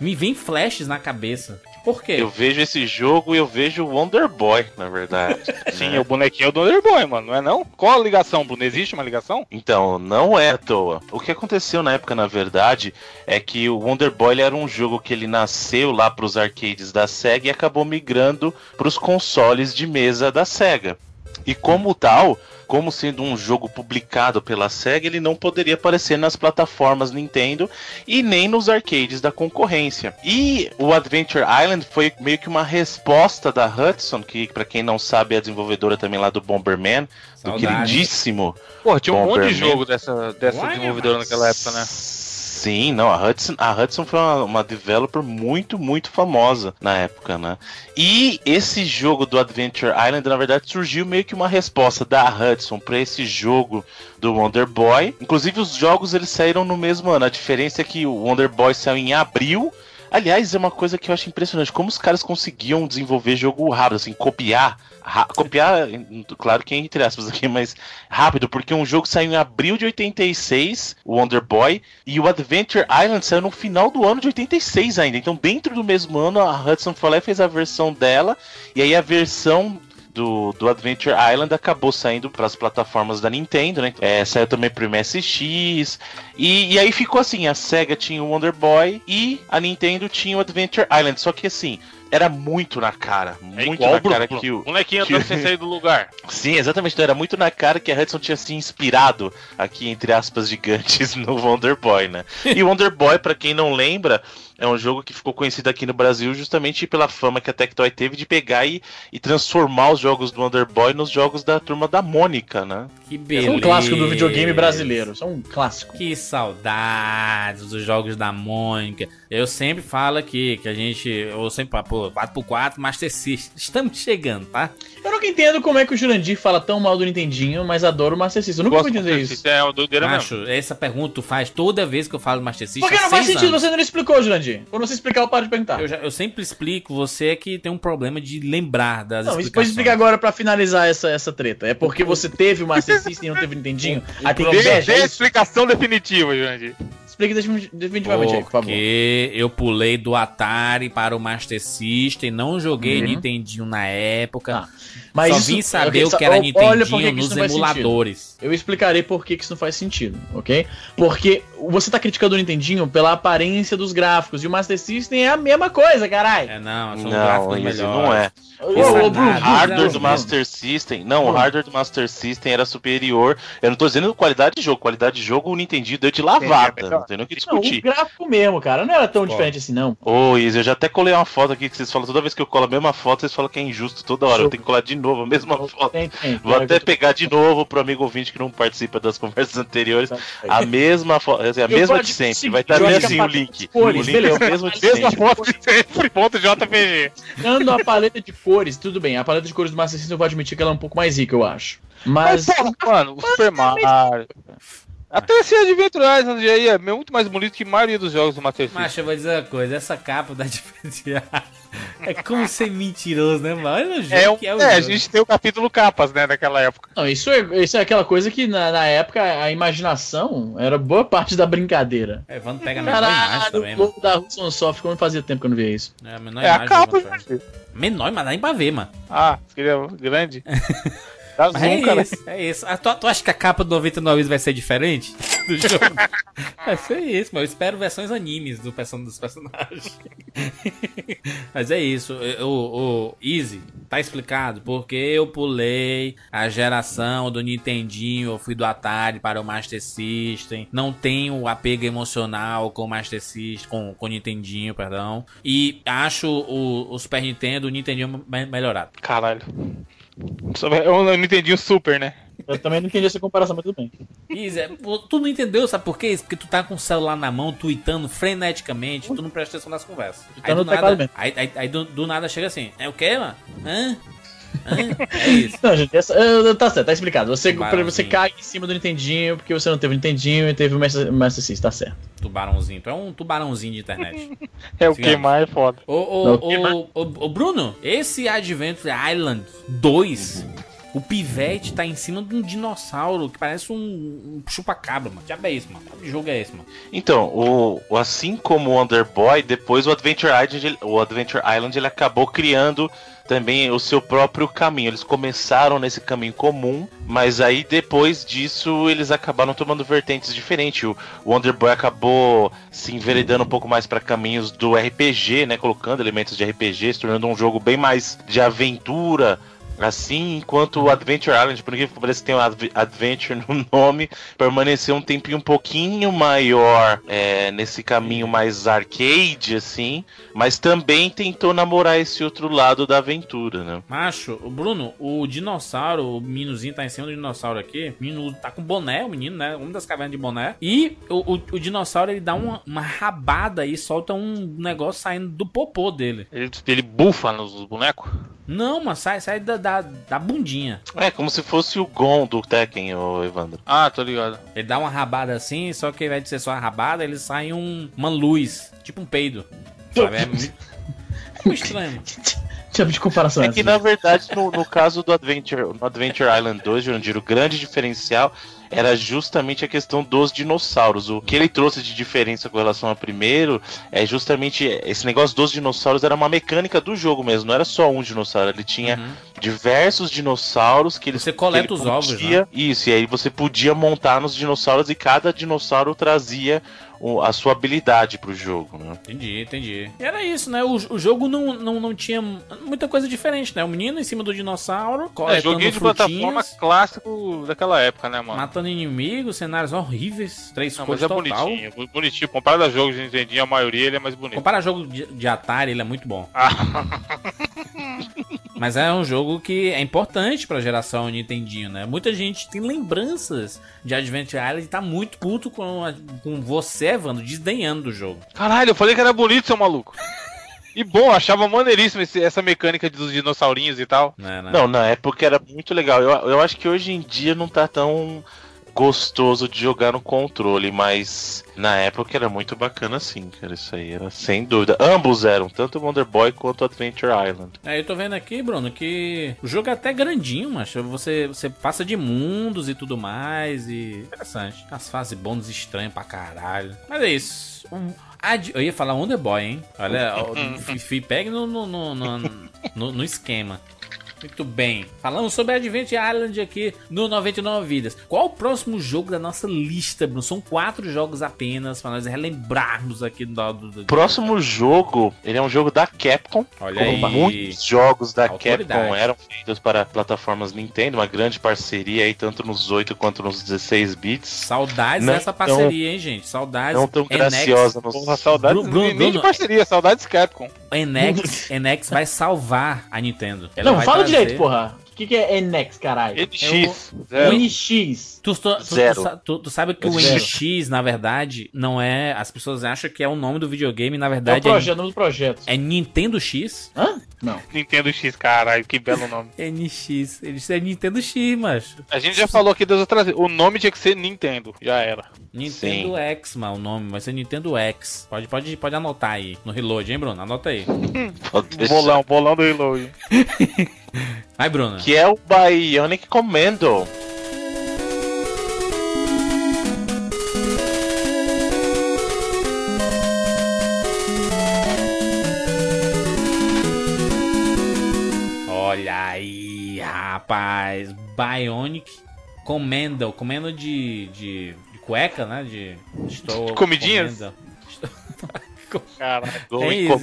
me vem flashes na cabeça. Por quê? Eu vejo esse jogo e eu vejo o Wonder Boy, na verdade. <laughs> Sim, né? o bonequinho é o Wonder Boy, mano, não é não? Qual a ligação, Bruno? Existe uma ligação? Então, não é à toa. O que aconteceu na época, na verdade, é que o Wonder Boy era um jogo que ele nasceu lá pros arcades da Sega e acabou migrando pros consoles de mesa da Sega. E como tal, como sendo um jogo publicado pela Sega, ele não poderia aparecer nas plataformas Nintendo e nem nos arcades da concorrência. E o Adventure Island foi meio que uma resposta da Hudson, que para quem não sabe é a desenvolvedora também lá do Bomberman, do Saudade. queridíssimo Pô, tinha um monte de Bomberman. jogo dessa, dessa desenvolvedora naquela época, né? Sim, não, a Hudson, a Hudson foi uma, uma developer muito, muito famosa na época, né? E esse jogo do Adventure Island, na verdade, surgiu meio que uma resposta da Hudson para esse jogo do Wonder Boy. Inclusive, os jogos eles saíram no mesmo ano. A diferença é que o Wonder Boy saiu em abril. Aliás, é uma coisa que eu acho impressionante, como os caras conseguiam desenvolver jogo rápido, assim, copiar. Copiar, claro que entre aspas aqui, mas rápido, porque um jogo saiu em abril de 86, o Wonder Boy, e o Adventure Island saiu no final do ano de 86 ainda. Então, dentro do mesmo ano, a Hudson e fez a versão dela, e aí a versão do, do Adventure Island acabou saindo para as plataformas da Nintendo, né? É, saiu também pro MSX. E, e aí ficou assim: a Sega tinha o Wonder Boy e a Nintendo tinha o Adventure Island. Só que assim, era muito na cara. É Muito na Bruno, cara Bruno. que o. Bonequinho andando sem <laughs> sair do lugar. Sim, exatamente. Então era muito na cara que a Hudson tinha se inspirado aqui, entre aspas, gigantes, <laughs> no Wonder Boy, né? E o Wonder Boy, pra quem não lembra, é um jogo que ficou conhecido aqui no Brasil justamente pela fama que a Tectoy teve de pegar e, e transformar os jogos do Wonder Boy nos jogos da turma da Mônica, né? Que beleza. é um clássico do videogame brasileiro. É um clássico. Que saudades dos jogos da Mônica. Eu sempre falo aqui que a gente. Eu sempre falo, pô, 4x4, Master System. Estamos chegando, tá? Eu nunca entendo como é que o Jurandir fala tão mal do Nintendinho, mas adora o Master System. Eu nunca vou entender isso. É uma doideira mesmo. Macho, essa pergunta tu faz toda vez que eu falo Master System. Porque não faz sentido, anos. você não explicou, Jurandir. Quando você explicar, eu paro de perguntar. Eu, já- eu sempre explico, você é que tem um problema de lembrar das Não, isso pode explicações. explicar agora pra finalizar essa, essa treta. É porque você teve o Master System e não teve o Nintendinho? <laughs> Aí tem Dê, inveja, dê é a isso? explicação definitiva, Jurandir. Defini- definitivamente aí, por favor. Porque eu pulei do Atari para o Master System, não joguei Nintendinho na época. Ah, Mas só isso- vim saber ok, o que era Nintendinho nos emuladores. Eu explicarei por que, que isso não faz sentido, ok? Porque você tá criticando o Nintendinho pela aparência dos gráficos, e o Master System é a mesma coisa, caralho. É, não, são Não, gráficos Izzy, melhores. não é. É. O Bruno, hardware do Master System. Não, o hardware do Master System era superior. Eu não tô dizendo qualidade de jogo. Qualidade de jogo o Nintendinho deu de lavada. Não tem nem o que Não, o discutir. gráfico mesmo, cara, não era tão diferente assim, não. Ô, Izzy, eu já até colei uma foto aqui que vocês falam. Toda vez que eu colo a mesma foto, vocês falam que é injusto toda hora. Eu tenho que colar de novo a mesma foto. Tem, tem. Vou até pegar de novo pro amigo ouvinte que não participa das conversas anteriores. A mesma foto, assim, a Eu mesma de sempre. Vai estar bem acho que assim o link. cores, o link beleza. é o mesmo de Mesma sempre. foto de sempre, ponto JPG. Dando a paleta de cores, tudo bem. A paleta de cores do Master System eu vou admitir que ela é um pouco mais rica, eu acho. Mas. Mas, porra, mano, o Super Mario. Até esse Adventure Island aí é muito mais bonito que a maioria dos jogos do Master System. Mas eu vou dizer uma coisa, essa capa da <laughs> diferencial é como ser mentiroso, né, mano? Olha o jogo É, um, que é o é, a gente tem o capítulo capas, né, daquela época. Não, isso é, isso é aquela coisa que na, na época a imaginação era boa parte da brincadeira. É, Vando pega a menor imagem também, o mano. da Hudson Soft, como fazia tempo que eu não via isso. É a menor É a imagem capa, do Vando gente. Menor, mas dá nem pra ver, mano. Ah, você queria grande? <laughs> Dá Mas zoom, é cara. isso, é isso. Ah, tu, tu acha que a capa do 99 vai ser diferente <laughs> do jogo? vai ser isso, mas eu espero versões animes do person dos personagens. <laughs> mas é isso. O, o Easy, tá explicado porque eu pulei a geração do Nintendinho, eu fui do Atari para o Master System. Não tenho apego emocional com o Master System, com, com o Nintendinho, perdão. E acho o, o Super Nintendo, o Nintendinho me- melhorado. Caralho. Eu não entendi o super, né? Eu também não entendi essa comparação, mas tudo bem. Isa, pô, tu não entendeu, sabe por quê? Isso? Porque tu tá com o celular na mão, tweetando freneticamente, tu não presta atenção nas conversas. Aí do nada, mesmo. aí, aí- aí do, do nada chega assim, é o quê, mano? Hã? É isso. Não, gente, essa, eh, tá certo, tá explicado. Você, você cai em cima do Nintendinho porque você não teve o Nintendinho e teve o Master, Master System, tá certo. Tubarãozinho, tu é um tubarãozinho de internet. <laughs> É o Sigamos. queimar é foda. Ô, ô, Bruno, esse Adventure Island 2 o pivete tá em cima de um dinossauro que parece um, um chupa-cabra, mano. Já é isso, mano. Que jogo é esse, mano? Então, o, o- assim como o Wonder Boy, depois o Adventure Island, o Adventure Island ele acabou criando também o seu próprio caminho. Eles começaram nesse caminho comum, mas aí depois disso eles acabaram tomando vertentes diferentes. O Wonder Boy acabou se enveredando um pouco mais para caminhos do RPG, né, colocando elementos de RPG, se tornando um jogo bem mais de aventura. Assim, enquanto o Adventure Island, por incrível que pareça, tem o Adve- Adventure no <laughs> nome, permaneceu um tempinho um pouquinho maior é, nesse caminho mais arcade, assim, mas também tentou namorar esse outro lado da aventura, né? Macho, o Bruno, o dinossauro, o meninozinho tá em cima do dinossauro aqui. O menino tá com boné, o menino, né? Uma das cavernas de boné. E o, o, o dinossauro ele dá uma, uma rabada e solta um negócio saindo do popô dele. Ele, ele bufa nos bonecos? Não, mas sai, sai da, da, da bundinha. É, como se fosse o Gon do Tekken, ô Evandro. Ah, tô ligado. Ele dá uma rabada assim, só que ao invés de ser só uma rabada, ele sai um, uma luz, tipo um peido. Sabe? É muito, muito estranho. <laughs> Tipo de comparação É que né? na verdade, no, no caso do Adventure, no Adventure Island 2, Jurandir, o grande diferencial era justamente a questão dos dinossauros. O que ele trouxe de diferença com relação ao primeiro é justamente esse negócio dos dinossauros era uma mecânica do jogo mesmo, não era só um dinossauro, ele tinha Uhum. diversos dinossauros que ele Você coleta ele os ovos, né? podia- Isso, e aí você podia montar nos dinossauros e cada dinossauro trazia a sua habilidade pro jogo, né? Entendi, entendi. E era isso, né? O, o jogo não, não, não tinha muita coisa diferente, né? O menino em cima do dinossauro, É, joguinho de plataforma clássico daquela época, né, mano? matando inimigos, cenários horríveis, três Não, mas cores é total. bonitinho, bonitinho. Comparado a jogos de Nintendinho, a maioria ele é mais bonito. Compara jogo de, de Atari, ele é muito bom. Ah, <laughs> Mas é um jogo que é importante pra geração Nintendinho, né? Muita gente tem lembranças de Adventure Island e tá muito puto com, a- com você, Evandro, desdenhando do jogo. caralho, eu falei que era bonito, seu maluco. E bom, eu achava maneiríssimo esse- essa mecânica dos dinossaurinhos e tal. Né, né? Não, na época era muito legal. Eu, eu acho que hoje em dia não tá tão gostoso de jogar no controle, mas na época era muito bacana sim, cara. Isso aí era sem dúvida. Ambos eram, tanto o Wonder Boy quanto o Adventure Island. É, eu tô vendo aqui, Bruno, que o jogo é até grandinho, mas você, você passa de mundos e tudo mais, e interessante. As fases bônus estranhas pra caralho. Mas é isso. Um- Ad- Eu ia falar Wonder Boy, hein? Olha, fi- pegue no, no, no, no- no esquema. Muito bem. Falamos sobre Adventure Island aqui no 99 Vidas. Qual o próximo jogo da nossa lista, Bruno? São quatro jogos apenas, pra nós relembrarmos aqui do... do, do... Próximo jogo, ele é um jogo da Capcom. Olha como aí. muitos jogos da. Capcom eram feitos para plataformas Nintendo, uma grande parceria aí, tanto nos 8 quanto nos 16 bits. Saudades Não dessa tão- parceria, hein, gente? Saudades. Não tão Enex- graciosa nos Porra, saudades Bruno, Bruno, nem, nem de Bruno. parceria, saudades Capcom. Enex, Enex vai salvar a Nintendo. Ela Não, vai fala direito, porra. O que, que é NX, caralho? NX. O Zero. NX. Tu, tu- tu- Zero. tu sa- tu- tu sabe que o. NX, na verdade, não é. As pessoas acham que é o nome do videogame, na É o verdade é, projeto, o nome do projeto. é Nintendo X. Hã? Não. Nintendo X, caralho, que belo nome. <laughs> NX. Eles é Nintendo X, macho. A gente já falou aqui das outras vezes. O nome tinha que ser Nintendo, já era. Nintendo X, mano, o nome. Vai ser Nintendo X. Pode, pode, pode anotar aí no reload, hein, Bruno? Anota aí. <laughs> Bolão, bolão do Reload. <laughs> Vai, Bruno. Que é o Bionic Commando. Olha aí, rapaz. Bionic Commando. Comendo de, de, de cueca, né? De. Estou comidinhas? comendo. Caralho. Go <laughs> É e isso, <laughs>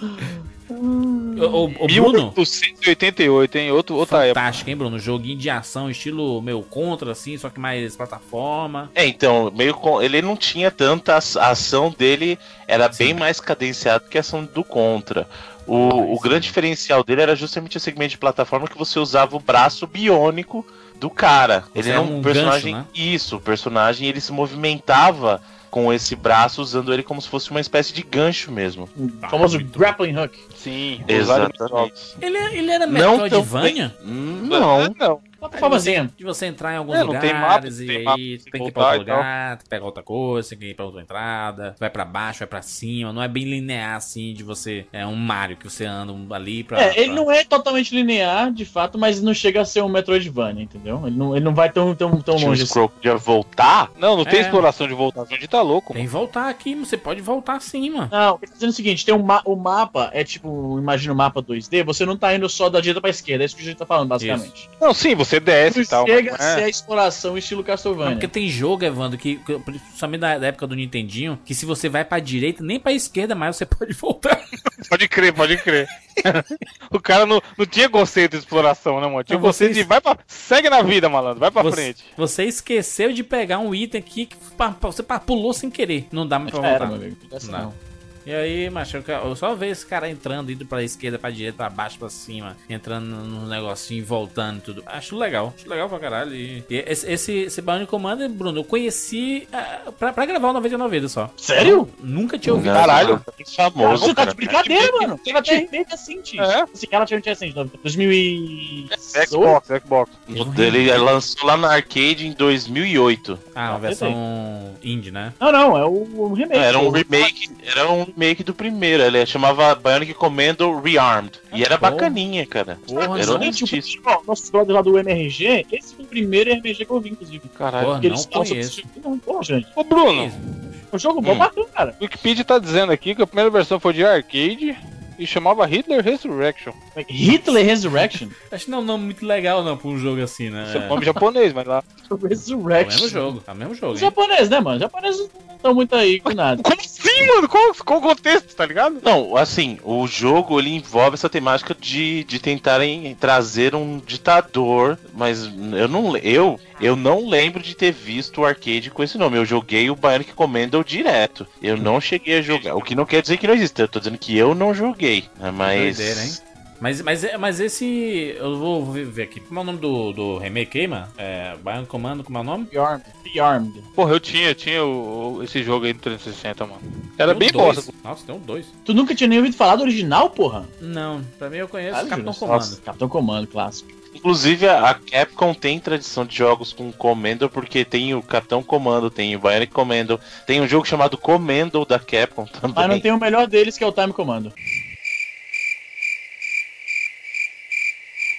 <laughs> Ô, Bruno. 1888, hein? Outro, outra época. Fantástico, hein, Bruno? Joguinho de ação, estilo meu contra, assim, só que mais plataforma. É, então, meio com... ele não tinha tanta ação dele, era bem mais cadenciado que a ação do Contra. O, o grande diferencial dele era justamente o segmento de plataforma que você usava o braço biônico do cara. Ele é era um um personagem. gancho, né? Isso, o personagem ele se movimentava com esse braço, usando ele como se fosse uma espécie de gancho mesmo. O famoso grappling hook. Sim, Exatamente. Ele, ele era Não tão Metroidvania? Não. Ah, não. Plataformazinha. De você entrar em alguns É, não tem mapa, lugares e tem mapa, aí tem tem que ir pra outro lugar, tem pegar outra coisa, tem que ir pra outra entrada, vai pra baixo, vai pra cima. Não é bem linear assim de você. É um Mario que você anda um ali pra. É, ele pra- não é totalmente linear, de fato, mas não chega a ser um Metroidvania, entendeu? Ele não, ele não vai tão, tão, tão um longe assim. podia voltar. Não, não tem É. exploração de voltar. A gente tá louco. Tem que voltar aqui, você pode voltar sim, mano. Não, ele tá dizendo o seguinte: tem um ma o mapa, é tipo, imagina o mapa 2D, você não tá indo só da direita pra esquerda, é isso que a gente tá falando, basicamente. Não, sim, você desce Não e tal. chega mas a não é. ser a exploração estilo Não, Castlevania. porque tem jogo, Evandro, que, que principalmente da, época do Nintendinho, que se você vai pra direita, nem pra esquerda mais você <laughs> pode voltar. Pode crer, pode crer. <laughs> o cara não, não tinha conceito de exploração, né, mano? Tinha Não, conceito vocês- de vai pra. Segue na vida, malandro, vai pra Você, frente. você esqueceu de pegar um item aqui que você pulou sem querer. Não dá mais pra era, voltar. meu amigo. Não. não. E aí, macho, eu, só vejo esse cara entrando, indo pra esquerda, pra direita, pra baixo, pra cima, entrando num negocinho, voltando e tudo. Acho legal, acho legal pra caralho. E, esse, esse, esse Bionic Commander, Bruno, eu conheci ah, pra, pra gravar o 99 Vidas só. Sério? Nunca tinha ouvido. Caralho. Tá famoso, Você tá cara. de brincadeira, mano. Teve até remake recente. É. Assim, relativamente recente, 2008. Xbox, Xbox. O dele lançou lá na arcade em 2008. Ah, uma Ah, versão indie, né? Não, não, é o, remake. Era um remake, era um remake do primeiro. Ele chamava Bionic Commando Rearmed. E era Porra. bacaninha, cara. Porra, Era não. honestíssimo. Ó, Nossos brothers lá do MRG, esse foi o primeiro MRG que eu vi, inclusive. Caralho. Porra, não eles falam sobre conheço. Não, porra, gente. Ô, Bruno, O jogo bom Hum. bacana, cara. o Wikipedia tá dizendo aqui que a primeira versão foi de arcade e chamava Hitler Resurrection. Hitler Resurrection. <laughs> Acho que não é um nome muito legal, não, pra um jogo assim, né? Esse é nome japonês, mas lá. É <laughs> o Resurrection. mesmo jogo, é o mesmo jogo, japoneses, né, mano? Não estão muito aí com nada. Como assim, mano? Qual, qual o contexto, tá ligado? Não, assim, o jogo ele envolve essa temática de, de tentarem trazer um ditador, mas eu não, eu, eu não lembro de ter visto o arcade com esse nome. Eu joguei o Bionic Commando direto. Eu não cheguei a jogar. O que não quer dizer que não existe. Eu tô dizendo que eu não joguei. né, Mas. Doideira, hein? Mas, mas, mas esse. Eu vou ver aqui. Como é o nome do, do remake aí, mano? É. Bionic Commando, como é o nome? Rearmed. Rearmed. Porra, eu tinha, eu tinha o, o- esse jogo aí do 360, mano. Era Tem bem dois. bosta. Nossa, tem um dois. Tu nunca tinha nem ouvido falar do original, porra? Não, pra mim eu conheço Caralho, Capitão. Comando. Nossa, Capitão Comando, clássico. Inclusive, a Capcom tem tradição de jogos com Commando, porque tem o Capitão Comando, tem o Bionic Commando, tem um jogo chamado Commando da Capcom também. Mas não tem o melhor deles, que é o Time Comando.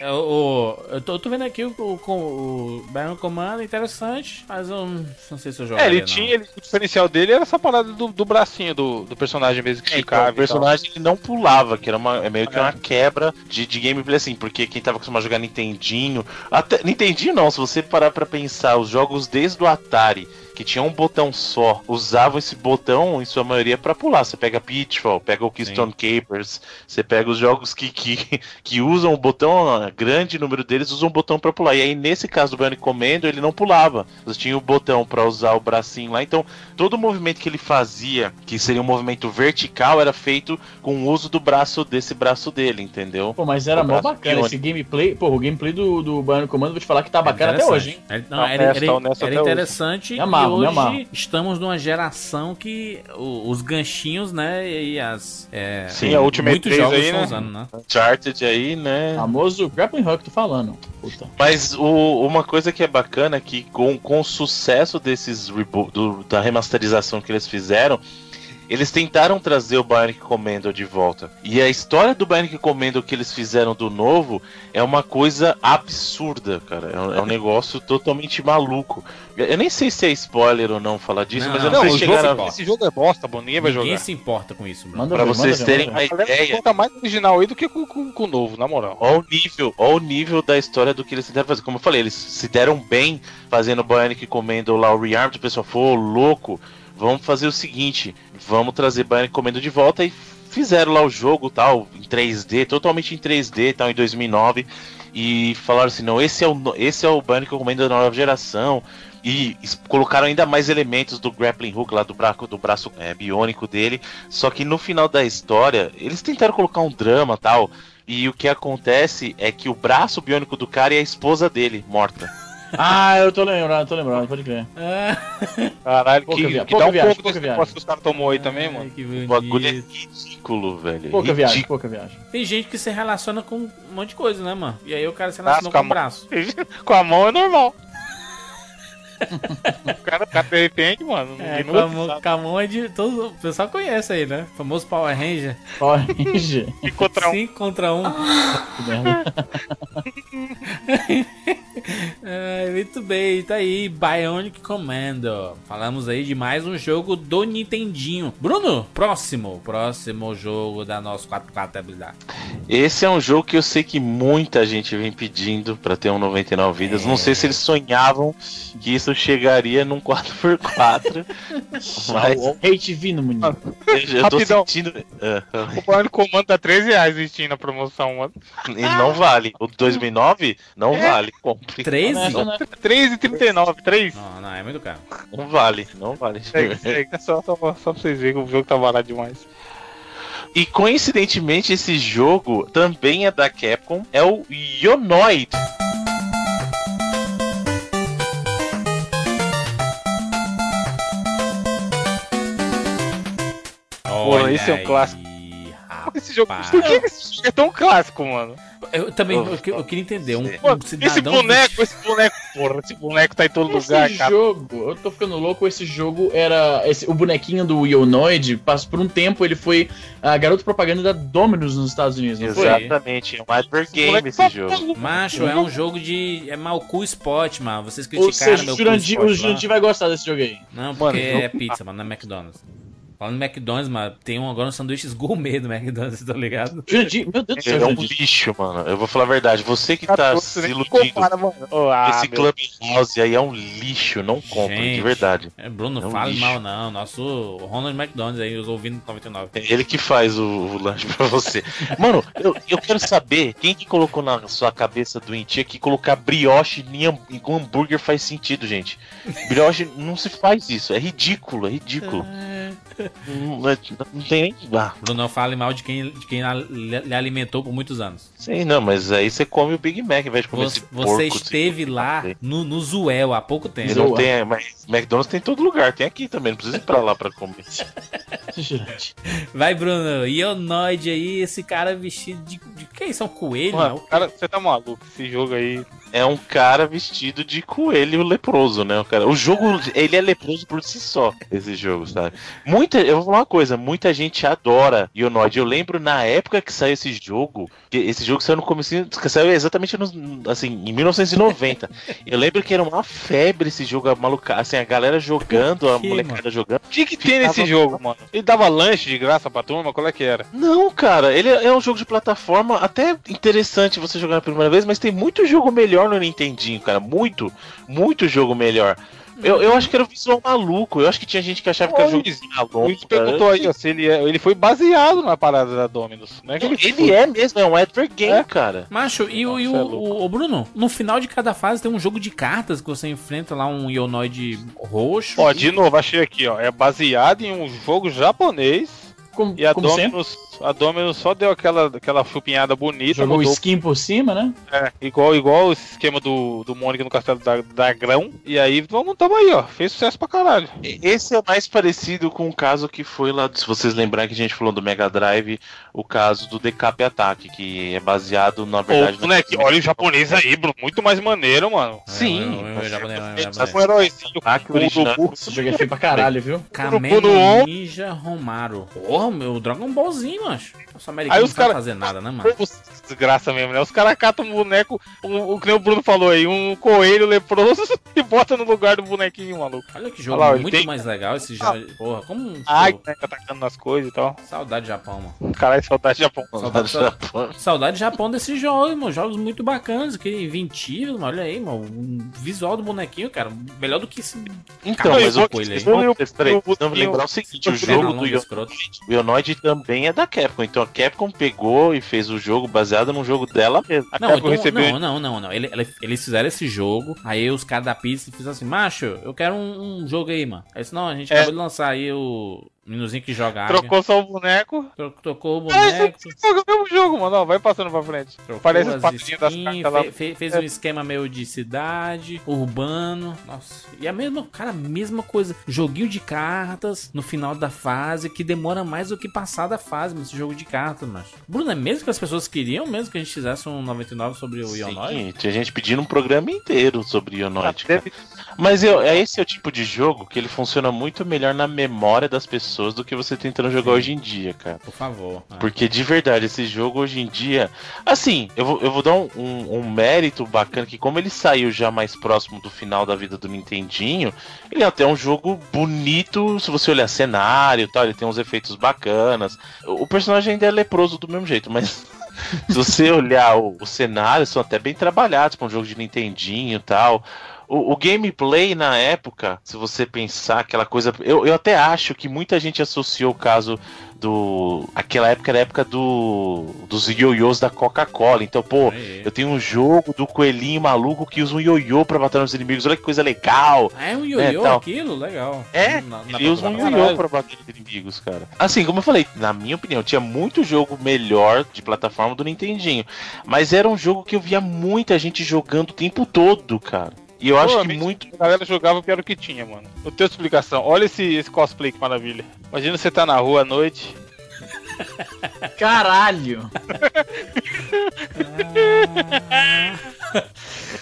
O, o- eu, tô, eu tô vendo aqui o, o, o Bionic Commando, interessante, mas eu não, não sei se eu jogo. É, ele tinha, ele- o diferencial dele era essa parada do, do bracinho do, do personagem mesmo que É, então, ficava. o personagem ele não pulava, que era uma, é meio que É. uma quebra de, de gameplay assim, porque quem tava acostumado a jogar Nintendinho, até Nintendinho não, se você parar pra pensar, os jogos desde o Atari, que tinha um botão só, usavam esse botão em sua maioria pra pular. Você pega Pitfall, pega o Keystone Capers, você pega os jogos que, que, <laughs> que usam o botão, grande número deles usam o botão pra pular. E aí nesse caso do Bionic Commando, ele não pulava. Você tinha o botão pra usar o bracinho lá, então todo o movimento que ele fazia, que seria um movimento vertical, era feito com o uso do braço desse braço dele, entendeu? Pô, mas era mó bacana esse gameplay. Pô, o gameplay do, do Bionic Comando, vou te falar que tá bacana até hoje, hein? Ele- não, Tá era, era- era hoje. interessante amarro, me amarro. hoje estamos numa geração que os ganchinhos, né, e as... É, Sim, a Ultimate muitos 3 jogos aí, né? usando, né? Uncharted aí, né? Famoso Grappling Hook, tô falando. Puta. Mas o- uma coisa que é bacana é que com, com o sucesso desses rebo- do- da remasterização que eles fizeram, eles tentaram trazer o Bionic Commando de volta. E a história do Bionic Commando que eles fizeram do novo é uma coisa absurda, cara. É um, é um negócio totalmente maluco. Eu nem sei se é spoiler ou não falar disso, Não, mas eu não, não, sei se jogo, chegaram a... esse jogo é bosta, mano. Ninguém vai Ninguém jogar. se importa com isso. Manda Pra ver, vocês terem uma ideia. conta mais original aí do que com, com, com o novo, na moral. Olha o nível, olha o nível da história do que eles tentaram fazer. Como eu falei, eles se deram bem fazendo o Bionic Commando lá, o Rearmed, o pessoal falou, "Ô, louco, vamos fazer o seguinte, vamos trazer Bionic Commando de volta e fizeram lá o jogo tal, em 3D, totalmente em 3D, tal, em 2009, e falaram assim, não, esse é o, esse é o Bionic Commando da nova geração, e colocaram ainda mais elementos do grappling hook lá do braço, do braço é, biônico dele, só que no final da história, eles tentaram colocar um drama tal, e o que acontece é que o braço biônico do cara é a esposa dele, morta. Ah, eu tô lembrando, tô lembrando, pode crer. Caralho, Pouca que, via- que dá um viagem, pouco desse viagem. negócio que os caras tomou aí também, Ai, mano. que O bagulho é ridículo, velho. Pouca viagem, Ridículo. pouca viagem. Tem gente que se relaciona com um monte de coisa, né, mano? E aí o cara se relaciona com com o braço. <laughs> Com a mão é normal. <laughs> o, cara, o cara de repente, mano. É, com a, mão, com a mão é de. Todo, o pessoal conhece aí, né? O famoso Power Ranger. Power Ranger. E contra um. 5 contra 1. Um. <laughs> Que merda. É, muito bem, tá aí, Bionic Commando. Falamos aí de mais um jogo do Nintendinho. Bruno, próximo, próximo jogo da nossa 4x4 habilidade. Esse é um jogo que eu sei que muita gente vem pedindo pra ter um 99 vidas. Não sei se eles sonhavam que isso chegaria num 4x4. <laughs> mas O hate vindo, menino. eu, eu tô Rapidão. sentindo. Ah, O Bionic Comando tá 13 reais no Steam na promoção, mano. e não vale. O 2009 não É. vale. Compre. 13? Não, não, 3,39, 3. Não, não, é muito caro. Não vale. Não vale. Segue. É só, só, só pra vocês verem que o jogo tá barato demais. E coincidentemente, esse jogo também é da Capcom. É o Yonoid. Olha esse é um aí, clássico. rapaz. Esse jogo, por que esse jogo é tão clássico, mano? Eu também eu, eu queria entender. Um, um esse boneco, esse boneco, porra, esse boneco tá em todo lugar, Esse cara. jogo, eu tô ficando louco, esse jogo era. esse- o bonequinho do Ionoid, passou por um tempo, ele foi a garoto propaganda da Dominus nos Estados Unidos, não foi? Exatamente. É um advergame moleque esse tá jogo. Macho, é um jogo de. É Malcu Spot, mano. Vocês Ou criticaram seja, meu o Cu Jurandir, o. Jurandir vai gostar desse jogo aí. Não, porque Mano, é pizza, mano, não é McDonald's. Falando em McDonald's, mano, tem um, agora uns sanduíches gourmet do McDonald's, <laughs> tá ligado? Meu Deus do céu, É um lixo, mano. Eu vou falar a verdade. Você que tá se nem iludindo. compara. Oh, ah, Esse meu. Clubhouse aí é um lixo. Não compra, de verdade. É, Bruno, É um fale lixo. mal não. Nosso Ronald McDonald's aí, os ouvindo 99. É ele que faz o, o lanche pra você. Mano, eu, eu quero saber quem que colocou na sua cabeça doentia que colocar brioche em hambúrguer faz sentido, gente. Brioche não se faz isso. É ridículo, é ridículo. Não, não- não tem nem. Ah, Bruno, fale mal de quem, de quem lhe alimentou por muitos anos. sei não, mas aí você come o Big Mac ao invés de comer Você, esse você porco. esteve esse- lá no, no Zuel há pouco tempo. Não tem, mas McDonald's tem em todo lugar, tem aqui também, não precisa ir pra lá pra comer. <laughs> Vai, Bruno. Ionoid aí, esse cara vestido de. de que isso? É um coelho? Mano, não? cara, você tá maluco? Esse jogo aí. É um cara vestido de coelho leproso, né? O, cara, o jogo, ele é leproso por si só, esse jogo, sabe? Muita, eu vou falar uma coisa, muita gente adora Ionoid. Eu lembro na época que saiu esse jogo, que esse jogo saiu no começo, saiu exatamente nos, assim, em 1990. eu lembro que era uma febre esse jogo, a maluca, assim, a galera jogando, a molecada jogando. O que, que tem nesse jogo, mano? Ele dava lanche de graça pra turma? Qual é que era? Não, cara, ele é um jogo de plataforma até interessante você jogar na primeira vez, mas tem muito jogo melhor no Nintendinho, cara. Muito, muito jogo melhor. Eu, eu acho que era o visual maluco. Eu acho que tinha gente que achava que era jogo de Luiz perguntou aí, ó, se ele, é, ele foi baseado na parada da Dominus. Não é que ele, Ele é mesmo, é um advergame, É? cara. Macho, e, o, e o, Nossa, é o- o Bruno, no final de cada fase tem um jogo de cartas que você enfrenta lá um Ionoid roxo. Ó, de novo, achei aqui, ó. É baseado em um jogo japonês. Como, E a como sempre, Dominus, a Dominus só deu aquela, aquela chupinhada bonita. jogou mudou, skin por cima, né? é, igual, igual o esquema do, do Mônica no Castelo da, da Grão. E aí, vamos, tamo aí, ó. Fez sucesso pra caralho. Esse é mais parecido com o caso que foi lá, se vocês lembrarem que a gente falou do Mega Drive, o caso do Decap Attack, que é baseado, na verdade... Ô, moleque, olha o japonês aí, Bruno. Muito mais maneiro, mano. Sim. É, é, é, é, é, Tá um heróizinho. Esse jogo é feio pra caralho, viu? Ombro. Ninja Romaru. Porra, meu Dragon Ballzinho, macho. Nossa, americano Aí não os cara- fazer nada, né, mano? Desgraça mesmo, né? Os caras catam um boneco, um, o que nem o Bruno falou aí, um coelho leproso e bota no lugar do bonequinho, maluco. Olha que jogo Olha lá, muito tem- mais legal esse jogo. Porra, como. Ai, né, atacando nas coisas e tal. saudade do Japão, mano. Caralho, saudade de Japão. Saudade do Japão. Saudade do Japão desses jogos, mano. Jogos muito bacanas, que inventivos, mano. Olha aí, mano. O visual do bonequinho, cara. Melhor do que esse. Então, mas eu o vocês vão- vão lembrar o seguinte, o jogo do Ionoid também é da Capcom, então a Capcom pegou e fez o jogo baseado num jogo dela mesmo. A Não, Capcom então, recebeu- não, não, não, não. Ele- ele- eles fizeram esse jogo, aí os caras da pizza fizeram assim, macho, eu quero um, um jogo aí, mano. Aí disse, não, a gente É. acabou de lançar aí o Menuzinho que joga águia. Trocou só o boneco. Tro- Trocou o Ah, isso boneco. é o mesmo jogo, mano. Ó, vai passando pra frente. Trocou Parece as as patinhas das cartas lá. fe- fe- fez um esquema meio de cidade, urbano. Nossa. E a mesma, cara, a mesma coisa. Joguinho de cartas no final da fase que demora mais do que passar da fase nesse jogo de cartas, mas. Bruno, é mesmo que as pessoas queriam mesmo que a gente fizesse um 99 sobre o Ionoid? Sim, tinha gente pedindo um programa inteiro sobre Ionoid. Deve- Mas eu, é esse é o tipo de jogo que ele funciona muito melhor na memória das pessoas do que você tentando jogar hoje em dia, cara. Por favor. Ah. Porque de verdade, esse jogo hoje em dia. Assim, eu vou, eu vou dar um, um- um mérito bacana que, como ele saiu já mais próximo do final da vida do Nintendinho, ele é até um jogo bonito. Se você olhar cenário e tal, ele tem uns efeitos bacanas. O, o personagem ainda é leproso do mesmo jeito, mas. <laughs> Se você olhar o, os cenários, são até bem trabalhados para um jogo de Nintendinho e tal. O, o gameplay na época, se você pensar aquela coisa. Eu, eu até acho que muita gente associou o caso do. Aquela época era a época do. dos ioiôs da Coca-Cola. Então, pô, Aí. eu tenho um jogo do coelhinho maluco que usa um ioiô pra bater nos inimigos. Olha que coisa legal. Ah, é um ioiô tal. aquilo? Legal. É, Na- na Ele usa um ioiô pra bater nos inimigos, cara. Assim, como eu falei, na minha opinião, tinha muito jogo melhor de plataforma do Nintendinho. Mas era um jogo que eu via muita gente jogando o tempo todo, cara. E eu acho que muito. A galera jogava porque era o que tinha, mano. Não tem explicação. Olha esse, esse cosplay que maravilha. Imagina você tá na rua à noite. <laughs> Caralho! <laughs>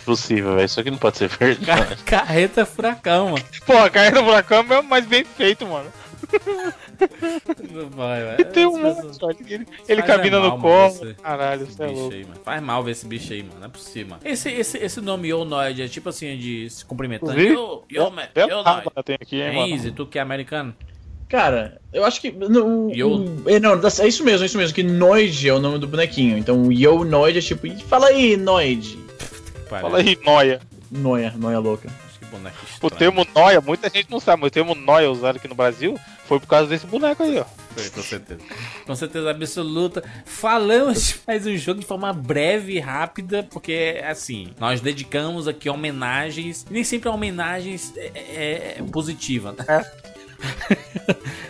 Possível, velho. Isso aqui não pode ser verdade. Carreta furacão, mano. Porra, caindo no furacão é mais bem feito, mano. Vai, vai. Tem um pessoas-. Ele, ele é no colo. Caralho, Esse você é louco. aí, mano. Faz mal ver esse bicho aí, mano. Não é possível, mano. Esse, esse, esse nome Yonoid é tipo assim, de se cumprimentando. Yo, yo, man, aqui, hein, É mano. easy, tu que é americano? Cara, eu acho que. No, Yo. é, não, é isso mesmo, é isso mesmo. Que Noid é o nome do bonequinho. Então o Yo Noid é tipo. Fala aí, Noid. Fala aí, noia. Noia, noia louca. Boneco O estranho. termo noia, muita gente não sabe, mas o termo noia usado aqui no Brasil foi por causa desse boneco aí, ó. Foi, com certeza. Com certeza absoluta. Falamos de mais um jogo de forma breve e rápida, porque, assim, nós dedicamos aqui homenagens. Nem sempre homenagens é, é, é positiva, né?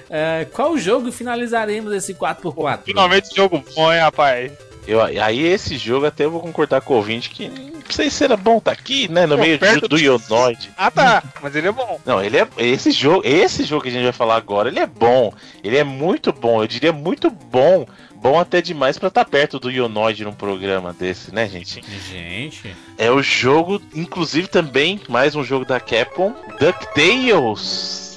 É, <laughs> qual jogo finalizaremos esse 4x4? Finalmente jogo bom, hein, rapaz. Eu, aí esse jogo até eu vou concordar com o ouvinte que não sei se era bom tá aqui, né? No Pô, meio do, do Ionoid. Ah tá, mas ele é bom. Não, ele é. Esse jogo, esse jogo que a gente vai falar agora, ele é bom. Ele é muito bom. Eu diria muito bom. Bom até demais pra estar perto do Ionoid num programa desse, né, gente? Gente, É o jogo, inclusive também, mais um jogo da Capcom. DuckTales.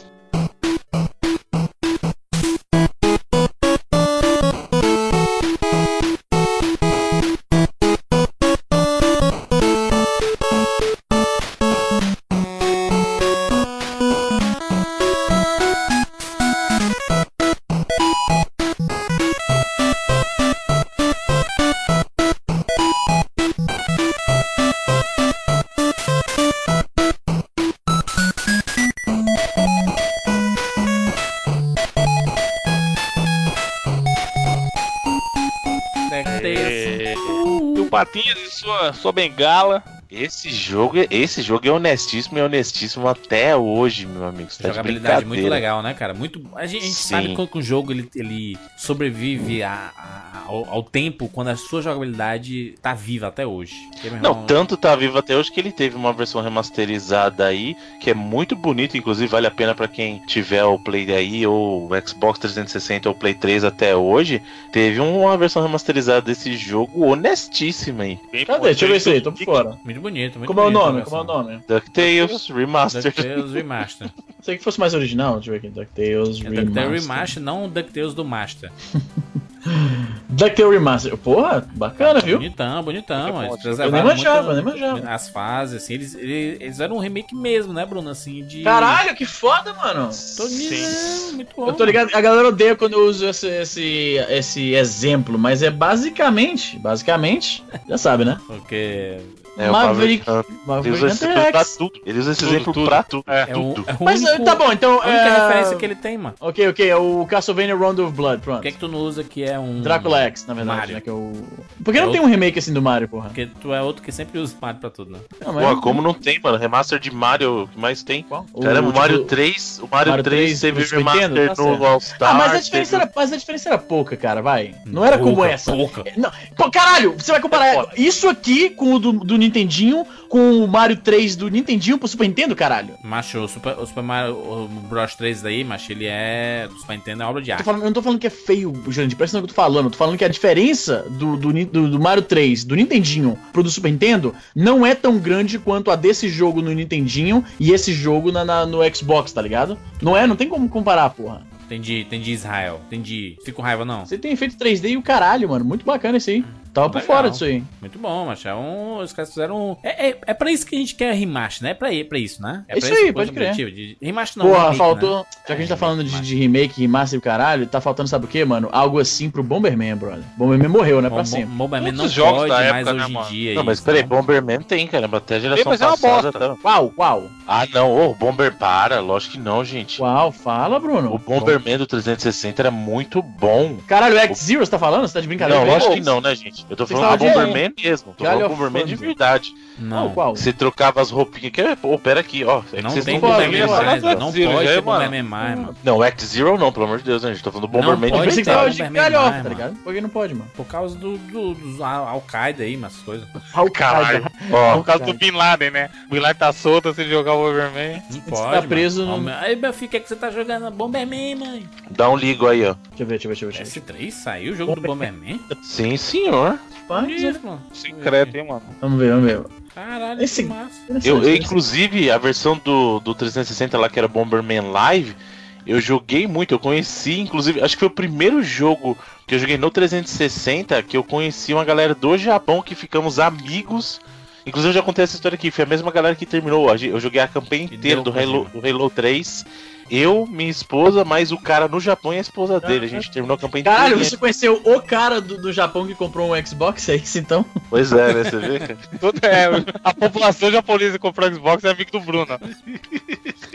Sua, bengala. Esse jogo, é- esse jogo é honestíssimo e honestíssimo até hoje, meu amigo. Tá de Jogabilidade muito brincadeira. legal, né, cara? Muito. A gente, a gente sabe que um jogo ele, ele sobrevive a- a- ao, ao tempo quando a sua jogabilidade tá viva até hoje. Porque, Não, irmão, tanto tá vivo até hoje que ele teve uma versão remasterizada aí, que é muito bonita, inclusive vale a pena pra quem tiver o Play aí, ou o Xbox 360 ou o Play 3 até hoje, teve uma versão remasterizada desse jogo honestíssima aí. Cadê? Deixa eu ver isso aí, tô por fora. Muito bonito, muito Como é o bonito nome? Como é o versão. nome? DuckTales Remastered. DuckTales Remaster. <laughs> Sei que fosse mais original, deixa eu ver aqui. DuckTales É DuckTales Remaster. Remaster, não o DuckTales do Master. <laughs> DuckTales Remaster. Porra, bacana, viu? Bonitão, bonitão. Eu nem manjava, muito nem manjava. As fases, assim, eles, eles, eles eram um remake mesmo, né, Bruno? Assim, de. Caralho, que foda, mano. Tô dizendo, muito bom. Eu tô ligado, a galera odeia quando eu uso esse, esse, esse exemplo, mas é basicamente, basicamente, já sabe, né? Porque É, o Maverick. Maverick. Ele usa esse exemplo pra tudo. Ele usa esse Tudo, exemplo tudo. pra tudo. É. É tudo. é o Mas único- tá bom, então. A única é... referência que ele tem, mano. Ok, ok, é o Castlevania Round of Blood, Por pronto. que, que tu não usa que é um. Drácula X, na verdade, Mario. né? Que é o... Por que não É tem um remake assim do Mario, porra? Porque tu é outro que sempre usa Mario pra tudo, né? Não, Pô, como não tem, mano? Remaster de Mario, o que mais tem? Qual? Caramba, o tipo, Mario 3, o Mario, Mario 3 3 teve remaster Tá no certo. All Star. Ah, mas a, diferença teve- era, mas a diferença era pouca, cara, vai. Não era como essa. pouca. É, Não, caralho, você vai comparar isso aqui com o do, do Nintendinho com o Mario 3 do Nintendinho pro Super Nintendo, caralho? Macho, o Super, o Super Mario o Bros 3 daí, macho, ele é. Do Super Nintendo é obra de arte. falando- eu não tô falando que é feio, Jandir, presta atenção que eu tô falando. Eu tô falando que a diferença do, do, do- do Mario 3, do Nintendinho pro do Super Nintendo, não é tão grande quanto a desse jogo no Nintendinho e esse jogo na, na- no Xbox, tá ligado? Não é, não tem como comparar, porra. Entendi, entendi Israel. Entendi. Fico com raiva, não. Você tem efeito 3D e o caralho, mano. Muito bacana isso aí. Tava por fora disso aí. Muito bom, macho. É um. Os caras fizeram um. É, é, é pra isso que a gente quer remaster, né? É pra, pra isso, né? É Isso pra aí, pode crer. de- Remaster não. Porra, remake, faltou. né? Já que a gente É, tá falando de, remake, de remake, remaster e caralho, tá faltando, sabe o que, mano? Algo assim pro Bomberman, brother. Bomberman morreu, né? Pra sempre. Bom, Bomberman não Muitos jogos pode da mais época, né, hoje em dia. Não, mas peraí, né? Bomberman tem, caramba. Até a geração mas é uma bosta. tá? Qual? Qual? Ah, não. Ô, o Bomber para. Lógico que não, gente. Qual? Fala, Bruno. O Bomberman do 360 era muito bom. Caralho, o X-Zero, você tá falando? Você tá de brincadeira? Não, lógico que não, né, gente? Eu tô Você falando do Bomberman mesmo. Tô Galho falando do Bomberman de verdade. Não. Qual? qual? Você trocava as roupinhas. Que... Pô, pera aqui, ó. É Não vocês tem não pode, Bomberman pode. mais, Pode. Não Zero, pode é, ter mano. Bomberman mais, mano. Não, X-Zero não, pelo amor de Deus, né, gente? Tô falando do Não Bomberman pode de ter verdade. de Bomberman galhofa, mais, tá mano. ligado? Por que não pode, mano? Por causa do, do, dos Al- Al-Qaeda aí, umas coisas. Caralho. Por causa do Bin Laden, né? O Bin Laden tá solto se jogar o Overman. Não Você pode. tá preso no- Aí, meu filho, o que, é que você tá jogando? Bomberman, mãe. dá um ligo aí, ó. Deixa eu ver, deixa eu ver. Deixa eu ver. S3 saiu o jogo do Bomberman? Sim, senhor. Isso, mano? Secreto, hein, mano? Vamos ver, vamos ver. Caralho, Esse- que massa. Eu, eu, interessante. inclusive, a versão do, do 360 lá, que era Bomberman Live, eu joguei muito. Eu conheci, inclusive, acho que foi o primeiro jogo que eu joguei no 360 que eu conheci uma galera do Japão que ficamos amigos. Inclusive, eu já contei essa história aqui. Foi a mesma galera que terminou. Eu joguei a campanha inteira do Halo, do Halo 3. Eu, minha esposa, mais o cara no Japão e a esposa dele. A gente terminou a campanha Caralho, você conheceu o cara do, do Japão que comprou um Xbox? É isso então? Pois é, né? Você vê, cara? <laughs> Todo, é, a população japonesa que comprou Xbox é amigo do Bruno.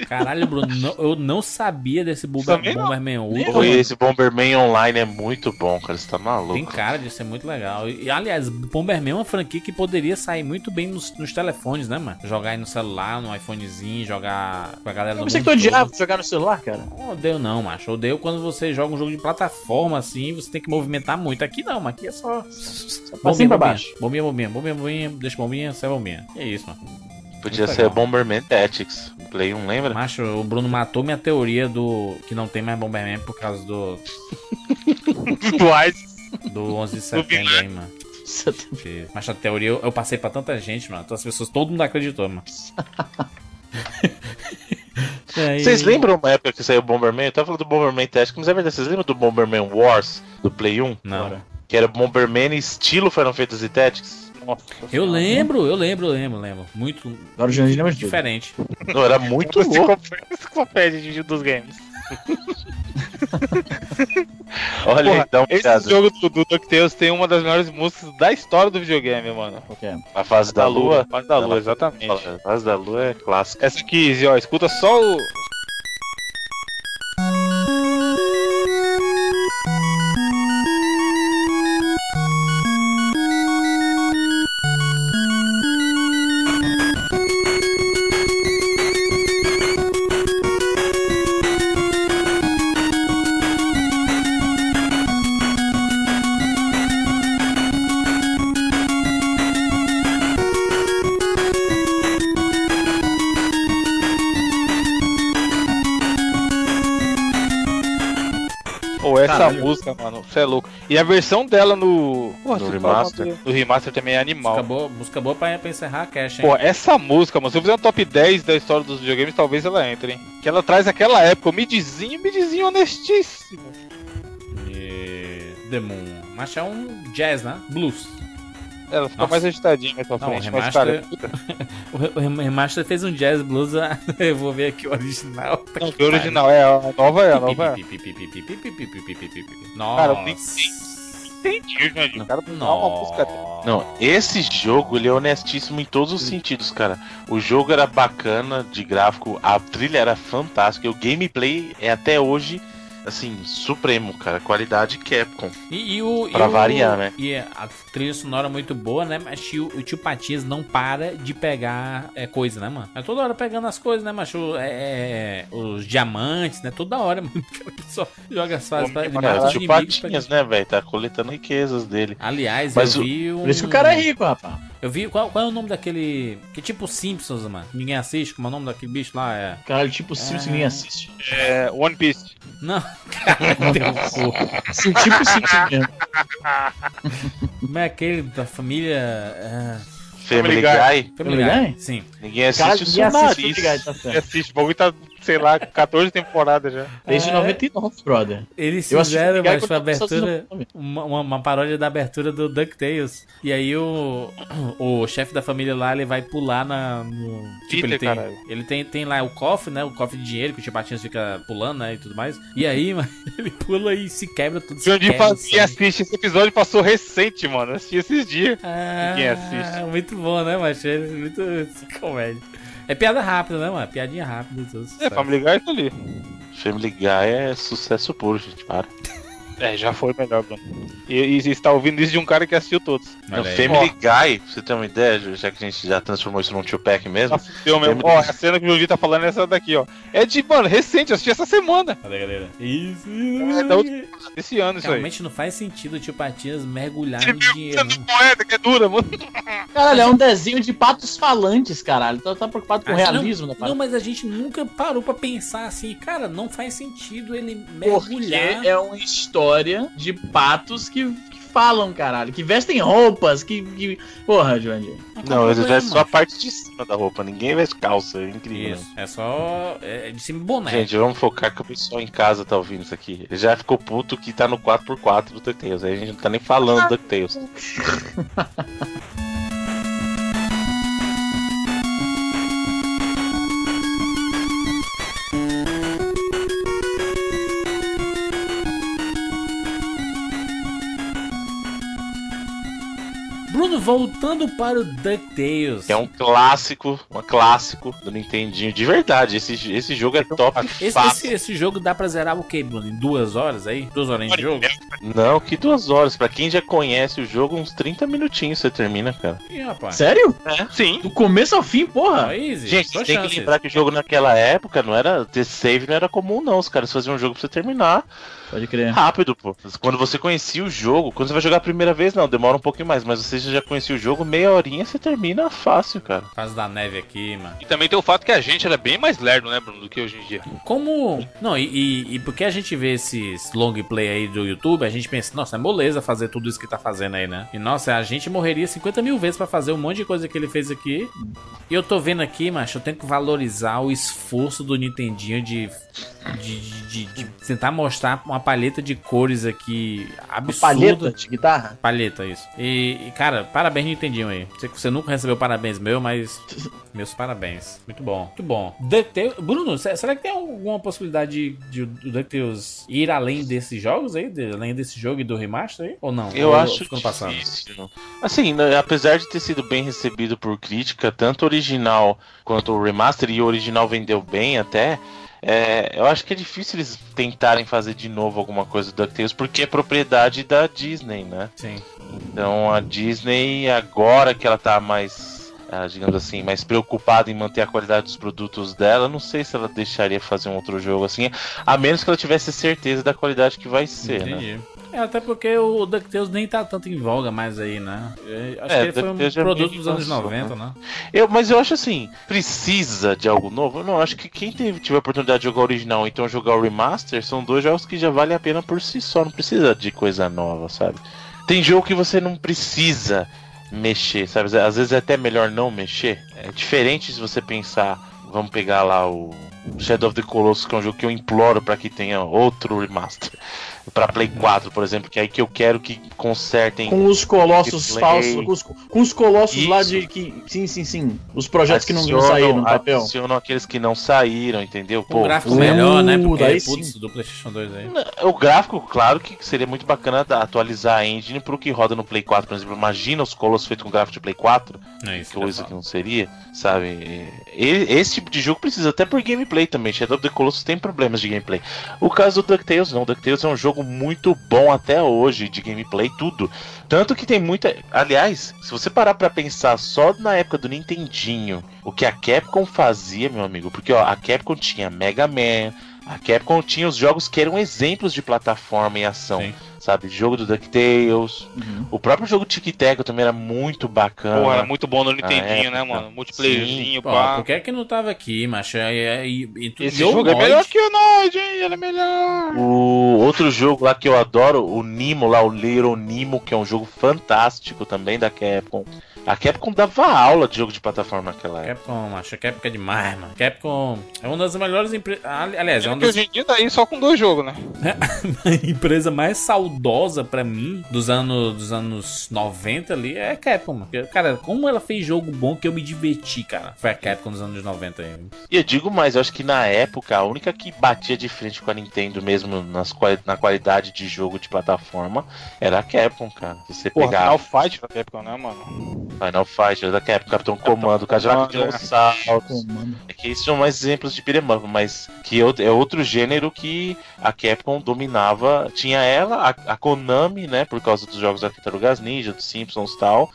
Caralho, Bruno, não- eu não sabia desse Bomber, não. Bomberman Ultra. Pô, e esse Bomberman Online é muito bom, cara. Você tá maluco. Tem cara de ser muito legal. E, aliás, Bomberman é uma franquia que poderia sair muito bem nos, nos telefones, né, mano? Jogar aí no celular, no iPhonezinho, jogar com a galera Eu do pensei mundo que odiava jogar no celular, cara. Não odeio não, macho. Odeio quando você joga um jogo de plataforma assim, você tem que movimentar muito. Aqui não, mas aqui é só. pra cima e pra baixo. Bombinha, bombinha, bombinha, bombinha, deixa bombinha, sai bombinha. É isso, mano. Podia Muito ser legal. Bomberman Tactics. Play 1, lembra? Macho, o Bruno matou minha teoria do que não tem mais Bomberman por causa do, Twice. <laughs> do 11 de setembro aí, mano. Mas a teoria eu, eu passei pra tanta gente, mano. As pessoas, todo mundo acreditou, mano. <laughs> Aí- Vocês lembram uma época que saiu o Bomberman? Eu tava falando do Bomberman Tactics, mas é verdade. Vocês lembram do Bomberman Wars do Play 1? Não. Que era Bomberman estilo Final Fantasy Tactics? Nossa Eu lembro, eu lembro, eu lembro, lembro. Muito Agora o Jandir lembra de diferente. Não, era muito <laughs> louco. Enciclopédia dos games. <laughs> <laughs> Olha Porra, uma esse olhada. jogo do, do DuckTales tem uma das melhores músicas da história do videogame, mano. A fase da, lua. Fase da lua, exatamente. A fase da lua é clássica. Essa aqui, ó, escuta só o. é louco. E a versão dela no. Porra, No você remaster. fala, No remaster também é animal. Música boa, música boa pra, pra encerrar a cash, hein? Pô, essa música, mano, se eu fizer um top 10 da história dos videogames, talvez ela entre, hein? Que ela traz aquela época, o midzinho, midzinho honestíssimo. E... The Moon. Mas é um jazz, né? Blues. Ela fica Nossa. mais agitadinha pra Não, frente, o mas cara. O, re- o remaster fez um jazz blues. ah, Eu vou ver aqui o original. Tá Não, que original, é, a nova é, a nova é. Cara, Cara, Nossa. nem entendi, gente. O cara dá uma música. Não, esse jogo ele é honestíssimo em todos os sentidos, cara. O jogo era bacana de gráfico, a trilha era fantástica, o gameplay é até hoje assim supremo, cara. Qualidade Capcom. E, e o, Pra e o- variar, né? E a trilha sonora muito boa, né? Mas tio, o tio Patias não para de pegar é, coisa, né, mano? É toda hora pegando as coisas, né, macho? É, é, os diamantes, né? Toda hora, <laughs> mano. Só joga as fases pra É, eliminar o tio. Patinhas, né, velho? Tá coletando riquezas dele. Aliás, Mas eu o- vi um. Por isso que o cara é rico, rapaz. Eu vi. Qual, qual é o nome daquele. Que tipo Simpsons, mano? Ninguém assiste? Como é o nome daquele bicho lá? É. Caralho, tipo Simpsons ninguém assiste. É, One Piece. Não, <laughs> cara, deu um porra. Assim, tipo Simpsons mesmo. Como é aquele da família. É... Family Family Guy. Family Guy? Sim. Ninguém assiste Caralho, o ninguém seu assiste. Family Guy, tá certo. assiste, o bagulho tá, sei lá, 14 temporadas já. Desde É. 99, brother. Eles Eu fizeram, mas foi abertura. Uma, uma, paródia da abertura do DuckTales. E aí o, <clears throat> o chefe da família lá, ele vai pular na. No, tipo, Peter, ele tem, caralho. ele tem, tem lá o cofre, né? O cofre de dinheiro que o Chipatinhas fica pulando, né? E tudo mais. E aí, <laughs> mano, ele pula e se quebra tudo. se Jandir fazia assiste. Esse episódio passou recente, mano. Assisti esses dias. Ah, Ninguém assiste. Muito bom, né, macho? É Muito comédia. É piada rápida, né, mano? Piadinha rápida. Tudo, É, sabe? Family Guy tá ali. Family Guy é sucesso puro, gente. Para. É, já foi melhor, Bruno. E, e você está ouvindo isso de um cara que assistiu todos. No aí. Family Guy, pra você ter uma ideia, já que a gente já transformou isso num tio pack mesmo. Fudeu mesmo. Ó, a cena que o Jandir tá falando é essa daqui, ó. É de, mano, recente, eu assisti essa semana. Cadê, galera? Isso. É da outra- Esse ano isso aí. Realmente não faz sentido o tio Patias mergulhar no viu dinheiro, de não. moeda que é dura, mano. <laughs> Caralho, é um desenho de patos falantes, caralho. Tá, tá preocupado com o Ah, realismo não, da não, mas a gente nunca parou pra pensar assim, cara, não faz sentido ele Porque mergulhar. é uma história de patos que, que falam, caralho. Que vestem roupas, que. que... Porra, Joandir. Não, eles vestem só a parte de cima da roupa, ninguém veste calça, é incrível. Isso, é só. É de cima boné. Gente, vamos focar que o pessoal em casa tá ouvindo isso aqui. Ele já ficou puto que tá no 4x4 do DuckTales. Aí a gente não tá nem falando do DuckTales. <laughs> Bruno, voltando para o DuckTales. Que é um clássico, um clássico do Nintendinho. De verdade, esse, esse jogo é top Esse, fácil. esse, esse jogo dá pra zerar o quê, Bruno? Em duas horas aí? Duas horas de jogo? Não, que duas horas. Pra quem já conhece o jogo, uns 30 minutinhos você termina, cara. Ih, rapaz. Sério? Sim. Do começo ao fim, porra? Ó, easy. Gente, só tem que chances. lembrar que o jogo naquela época não era. Ter save não era comum, não. Os caras faziam um jogo pra você terminar Pode crer. rápido, pô. Quando você conhecia o jogo, quando você vai jogar a primeira vez, não, demora um pouquinho mais. Mas você já conhecia o jogo, meia horinha você termina fácil, cara. Fase da neve aqui, mano. E também tem o fato que a gente era bem mais lerdo, né, Bruno, do que hoje em dia. Como. Não, e, e, e porque a gente vê esses long play aí do YouTube, a gente pensa, nossa, é moleza fazer tudo isso que tá fazendo aí, né? E nossa, a gente morreria 50 mil vezes pra fazer um monte de coisa que ele fez aqui. E eu tô vendo aqui, macho, eu tenho que valorizar o esforço do Nintendinho de. De, de, de- de tentar mostrar uma palheta de cores aqui absurda. palheta de guitarra? Palheta, isso. E, e, cara, parabéns, Nintendinho aí. Sei que você nunca recebeu parabéns meu, mas. <laughs> Meus parabéns. Muito bom, muito bom. DuckTales. Bruno, se- será que tem alguma possibilidade de, de o DuckTales ir além desses jogos aí? De- além desse jogo e do remaster aí? Ou não? Eu Ou acho difícil. Assim, né, apesar de ter sido bem recebido por crítica, tanto o original quanto o remaster, e o original vendeu bem até, é, eu acho que é difícil eles tentarem fazer de novo alguma coisa do DuckTales, porque é propriedade da Disney, né? Sim. Então a Disney, agora que ela tá mais, ah, digamos assim, mais preocupada em manter a qualidade dos produtos dela, não sei se ela deixaria fazer um outro jogo assim, a menos que ela tivesse certeza da qualidade que vai ser, né? É, até porque o DuckTales nem tá tanto em voga mais aí, né? Eu Acho É, que ele foi um já produto dos anos cansou, 90, né? Eu, mas eu acho assim, precisa de algo novo? Eu não, acho que quem teve, tiver a oportunidade de jogar o original então jogar o remaster, são dois jogos que já valem a pena por si só, não precisa de coisa nova, sabe? Tem jogo que você não precisa mexer, sabe? Às vezes é até melhor não mexer. É diferente se você pensar, vamos pegar lá o Shadow of the Colossus, que é um jogo que eu imploro pra que tenha outro remaster. Pra Play 4, por exemplo, que é aí que eu quero que consertem. Com os colossos falsos, com os, com os colossos lá Isso. de que. Sim, sim, sim. Os projetos que não saíram no papel. Adicionam aqueles que não saíram, entendeu? Um gráfico uh, melhor, né? Porque, daí putz, sim. do PlayStation 2 aí. O gráfico, claro que seria muito bacana atualizar a engine pro que roda no Play 4, por exemplo. Imagina os Colossos feitos com gráfico de Play 4, É isso. coisa que não seria, sabe? Esse tipo de jogo precisa até por gameplay também. Shadow of the Colossus tem problemas de gameplay. O caso do DuckTales não. DuckTales é um jogo muito bom até hoje de gameplay, tudo. Tanto que tem muita. Aliás, se você parar pra pensar só na época do Nintendinho, o que a Capcom fazia, meu amigo, porque ó, a Capcom tinha Mega Man, a Capcom tinha os jogos que eram exemplos de plataforma e ação. Sim. Sabe, jogo do DuckTales, Uhum. o próprio jogo Tic Tac também era muito bacana. Porra, era muito bom no Nintendinho, época. né, mano? Multiplayerzinho, pá. por que é que não tava aqui, macho? E, e, e tu Esse jogo é Noid? melhor que o Noid, hein? Ele é melhor. O outro jogo lá que eu adoro, o Nimo lá, o Little Nimo, que é um jogo fantástico também da Capcom. A Capcom dava aula de jogo de plataforma naquela época. Capcom, macho, Capcom é demais, mano. Capcom é uma das melhores empresas. Aliás, é É uma que das hoje em dia daí só com dois jogos, né? a <laughs> empresa mais saudosa pra mim dos anos, dos anos 90 ali é a Capcom, mano. Cara, como ela fez jogo bom que eu me diverti, cara. Foi a Capcom dos anos 90 aí. E eu digo mais, eu acho que na época a única que batia de frente com a Nintendo mesmo nas na qualidade de jogo de plataforma era a Capcom, cara. Se você Porra, pegar Final Fight da Capcom, né, mano? Final Fight da Capcom, Capitão Comando, Cadillac Comando, é. É que esses são mais exemplos de beat'em mas que é é outro gênero que a Capcom dominava. Tinha ela, a, a Konami, né, por causa dos jogos da Tartarugas Ninja, dos Simpsons e tal.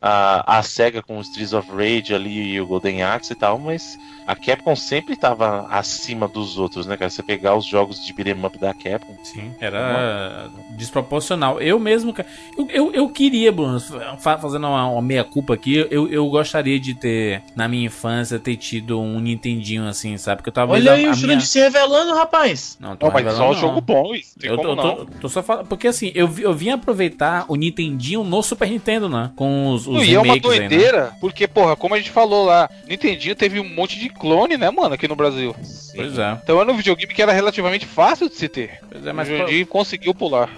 A, a SEGA com o Streets of Rage ali e o Golden Axe e tal, mas a Capcom sempre estava acima dos outros, né, cara? Você pegar os jogos de beat'em up da Capcom. Sim, era desproporcional. Eu mesmo, cara, eu, eu, eu queria, Bruno, fa- fazendo uma, uma meia-culpa aqui, eu, eu gostaria de ter, na minha infância, ter tido um Nintendinho assim, sabe? Porque talvez Olha a, aí a o minha... Jurandir se revelando, rapaz. Não, tô Não, mas revelando, só um não. jogo bom, isso. Tem Eu como tô, não. tô, tô só falando. Porque assim, eu, eu vim aproveitar o Nintendinho no Super Nintendo, né? Com os, os Não, e é uma remakes aí, né? doideira, porque, porra, como a gente falou lá, Nintendinho teve um monte de clone, né, mano, aqui no Brasil. Pois é. Então era um videogame que era relativamente fácil de se ter. Pois é, Mas o Jurandir conseguiu pular.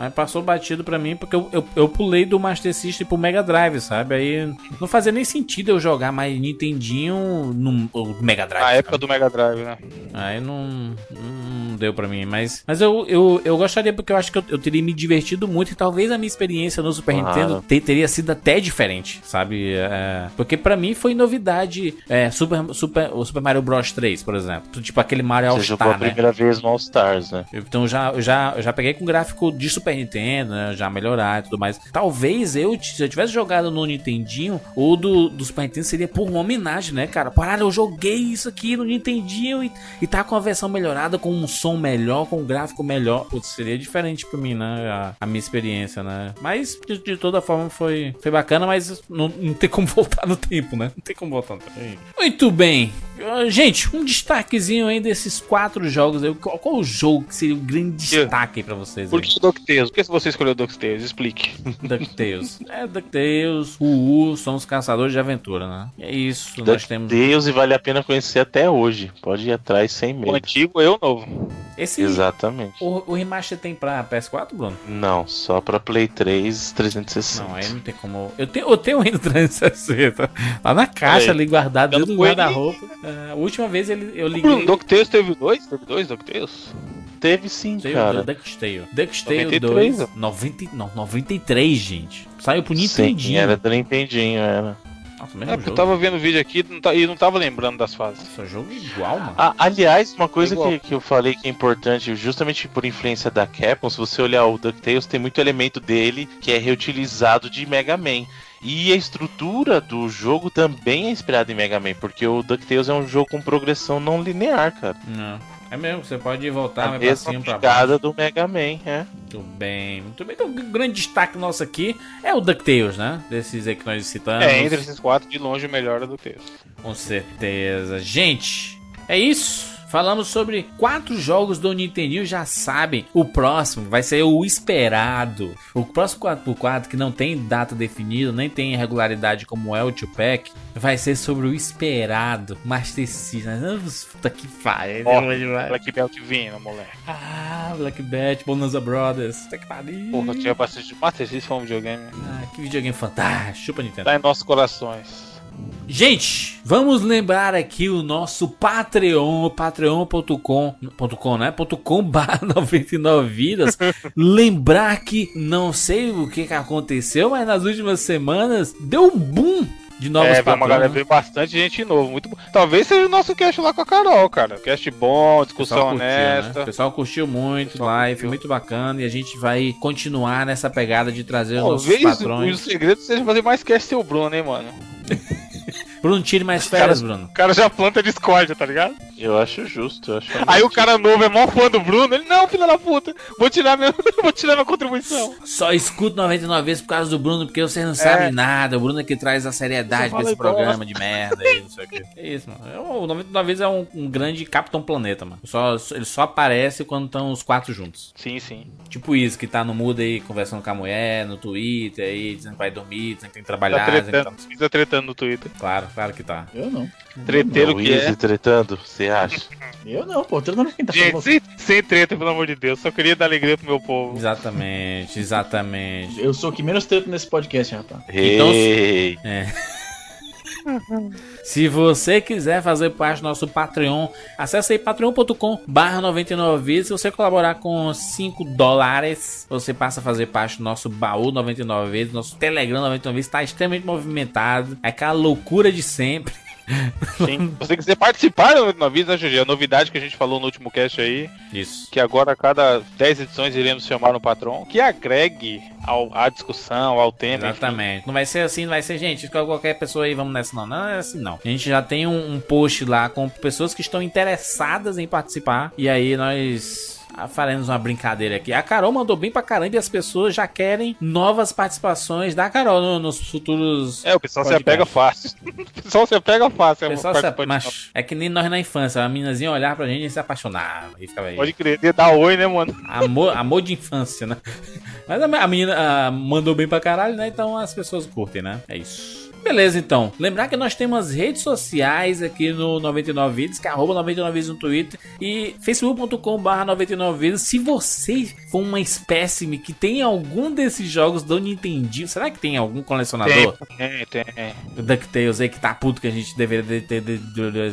Mas passou batido pra mim porque eu, eu, eu pulei do Master System pro Mega Drive, sabe? Aí não fazia nem sentido eu jogar mais Nintendinho no, no Mega Drive. Na época do Mega Drive, né? Aí não, não deu pra mim, mas, mas eu, eu, eu gostaria porque eu acho que eu, eu teria me divertido muito e talvez a minha experiência no Super. Nintendo te- teria sido até diferente, sabe? É, porque pra mim foi novidade é, Super, Super, o Super Mario Bros 3, por exemplo. Tipo aquele Mario Você jogou a All-Star, né? primeira vez no All Stars, né? Então já, já, já peguei com gráfico de Super Nintendo, né? Já melhorar e tudo mais. Talvez eu, se eu tivesse jogado no Nintendinho, ou do, do Super Nintendo, seria por uma homenagem, né, cara? Parada, eu joguei isso aqui no Nintendinho e, e tá com a versão melhorada, com um som melhor, com um gráfico melhor. Putz, seria diferente pra mim, né? A, a minha experiência, né? Mas de, de toda forma foi, foi bacana, mas não, não tem como <laughs> voltar no tempo, né? Não tem como voltar no tempo. Muito bem. Ah, Gente, um destaquezinho aí desses quatro jogos aí. Qual, qual o jogo que seria o grande destaque aí pra vocês? Por aí? que DuckTales? Por que você escolheu DuckTales? Explique. <laughs> DuckTales. É, DuckTales, Uu, somos caçadores de aventura, né? É isso, nós temos. Deus e vale a pena conhecer até hoje. Pode ir atrás sem O medo. antigo e o novo. Esse. Exatamente. O, o remaster tem pra PS4, Bruno? Não, só pra Play 3 360. Não, aí não tem como. Eu tenho, eu tenho ainda o 360. Lá na caixa Aí, ali guardado dentro do guarda-roupa. É, a última vez ele, eu Bruno, liguei. DuckTales teve dois? Teve dois DuckTales? Teve sim, Teve cara. o DuckTale. DuckTale 93, 2. 90, não, 93, gente. Saiu pro Sim, Nintendinho. era do Nintendinho, era. Nossa, mesmo É, porque eu tava vendo o vídeo aqui e não tava lembrando das fases. Só jogo igual, mano. Ah, aliás, uma coisa Igual. que, que eu falei que é importante, justamente por influência da Capcom, se você olhar o DuckTales, tem muito elemento dele que é reutilizado de Mega Man. E a estrutura do jogo também é inspirada em Mega Man, porque o DuckTales é um jogo com progressão não linear, cara. Não. É mesmo, você pode voltar a mais pra mesma cima, pra baixo. do Mega Man, é. Muito bem, muito bem. Então, o grande destaque nosso aqui é o DuckTales, né? Desses aí que nós citamos. É, entre esses quatro, de longe o melhor é DuckTales. Com certeza. Gente, é isso. Falamos sobre quatro jogos do Nintendo, já sabem. O próximo vai ser o esperado. O próximo 4x4, que não tem data definida, nem tem regularidade como é o Tupac, vai ser sobre o esperado Master System. Puta que pariu. Demais. Black Belt vindo, moleque. Ah, Black Bat, Bonanza Brothers. Puta que pariu. Porra, eu tinha bastante. Master System foi um videogame. Ah, que videogame fantástico. Chupa Nintendo. Tá em nossos corações. Gente, vamos lembrar aqui o nosso Patreon, patreon.com, .com, né? .com barra <laughs> 99 vidas. lembrar que não sei o que, que aconteceu, mas nas últimas semanas deu um boom de novos é, veio uma galera, patrões. veio bastante gente novo. Muito bom. Talvez seja o nosso cast lá com a Carol, cara. Cast bom, O discussão pessoal curtiu, né? honesta. O pessoal curtiu muito, pessoal live, curtiu. muito bacana. E a gente vai continuar nessa pegada de trazer os nossos Talvez patrões. o segredo seja fazer mais cast seu Bruno, hein, mano. <laughs> Bruno, tire mais férias, Bruno. O cara já planta discórdia, tá ligado? Eu acho justo, eu acho Aí o cara novo é mó fã do Bruno, ele, não, filho da puta, vou tirar meu, <laughs> vou tirar minha contribuição. Só escuto 99 vezes por causa do Bruno, porque vocês não sabem nada. O Bruno é que traz a seriedade pra esse fala programa de merda aí, não sei o que. <laughs> É isso, mano. É, O 99 vezes é um, um grande Capitão Planeta, mano. Só, ele só aparece quando estão os quatro juntos. Sim, sim. Tipo isso, que tá no mudo aí, conversando com a mulher, no Twitter aí, dizendo que vai dormir, dizendo que tem que Tá trabalhar, que tretando, tá... tá tretando no Twitter. Claro, claro que tá. Eu não. Treteiro O que é. Tretando, você acha? Eu não, pô. Tratando quem tá Gente, falando. sem, sem treta, pelo amor de Deus. Só queria dar alegria pro meu povo. Exatamente, exatamente. Eu sou o que menos treta nesse podcast, rapaz. Então, Ei, <laughs> Se você quiser fazer parte do nosso Patreon, acesse aí patreon.com barra 99 vidas. Se você colaborar com 5 dólares, você passa a fazer parte do nosso baú 99 vezes. Nosso Telegram 99 vezes está extremamente movimentado. É aquela loucura de sempre. Sim. Se <laughs> você quiser participar do 99 né, GG? A novidade que a gente falou no último cast aí, Isso. que agora a cada 10 edições iremos chamar um patrão que agregue ao, à discussão, ao tema. enfim. Exatamente. Não vai ser assim, não vai ser, gente, fica qualquer pessoa aí, vamos nessa. Não, não é assim, não. A gente já tem um, um post lá com pessoas que estão interessadas em participar. E aí nós. Ah, Faremos uma brincadeira aqui. A Carol mandou bem pra caramba e as pessoas já querem novas participações da Carol no- nos futuros. É, o pessoal se apega fácil. <laughs> o pessoal se apega fácil. O é pessoal uma se- participante mas é que nem nós na infância, a meninazinha olhar pra gente e se apaixonava. E ficava aí. Pode crer, dar oi, né, mano? Amor, amor de infância, né? <laughs> Mas a, a menina ah, mandou bem pra caralho, né? Então as pessoas curtem, né? É isso. Beleza, então. Lembrar que nós temos as redes sociais aqui no 99 Vídeos, que é arroba 99 Vídeos no Twitter e facebook.com.br 99 Vídeos. Se você for uma espécime que tem algum desses jogos do Nintendinho, será que tem algum colecionador? Tem, tem, tem. DuckTales aí que tá puto que a gente deveria ter de- de- de-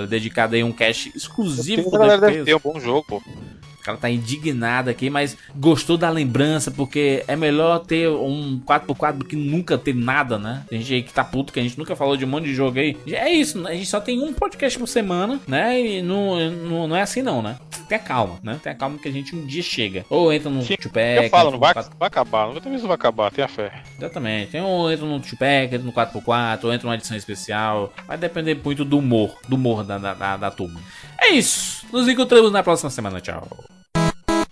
de- dedicado aí um cache exclusivo a galera deve ter um bom jogo, pô. O cara tá indignado aqui, mas gostou da lembrança, porque é melhor ter um 4x4 do que nunca ter nada, né? Tem gente aí que tá puto, que a gente nunca falou de um monte de jogo aí. É isso, a gente só tem um podcast por semana, né? E não, não, não é assim não, né? Tenha calma, né? Tenha calma que a gente um dia chega. Ou entra no Tupac, Eu falo, não vai, 4 vai acabar. Não não vai acabar, tenha fé. Exatamente. Um, entra no Tupac, entra no 4x4, ou entra numa edição especial. Vai depender muito do humor, do humor da, da, da, da turma. É isso. Nos encontramos na próxima semana. Tchau.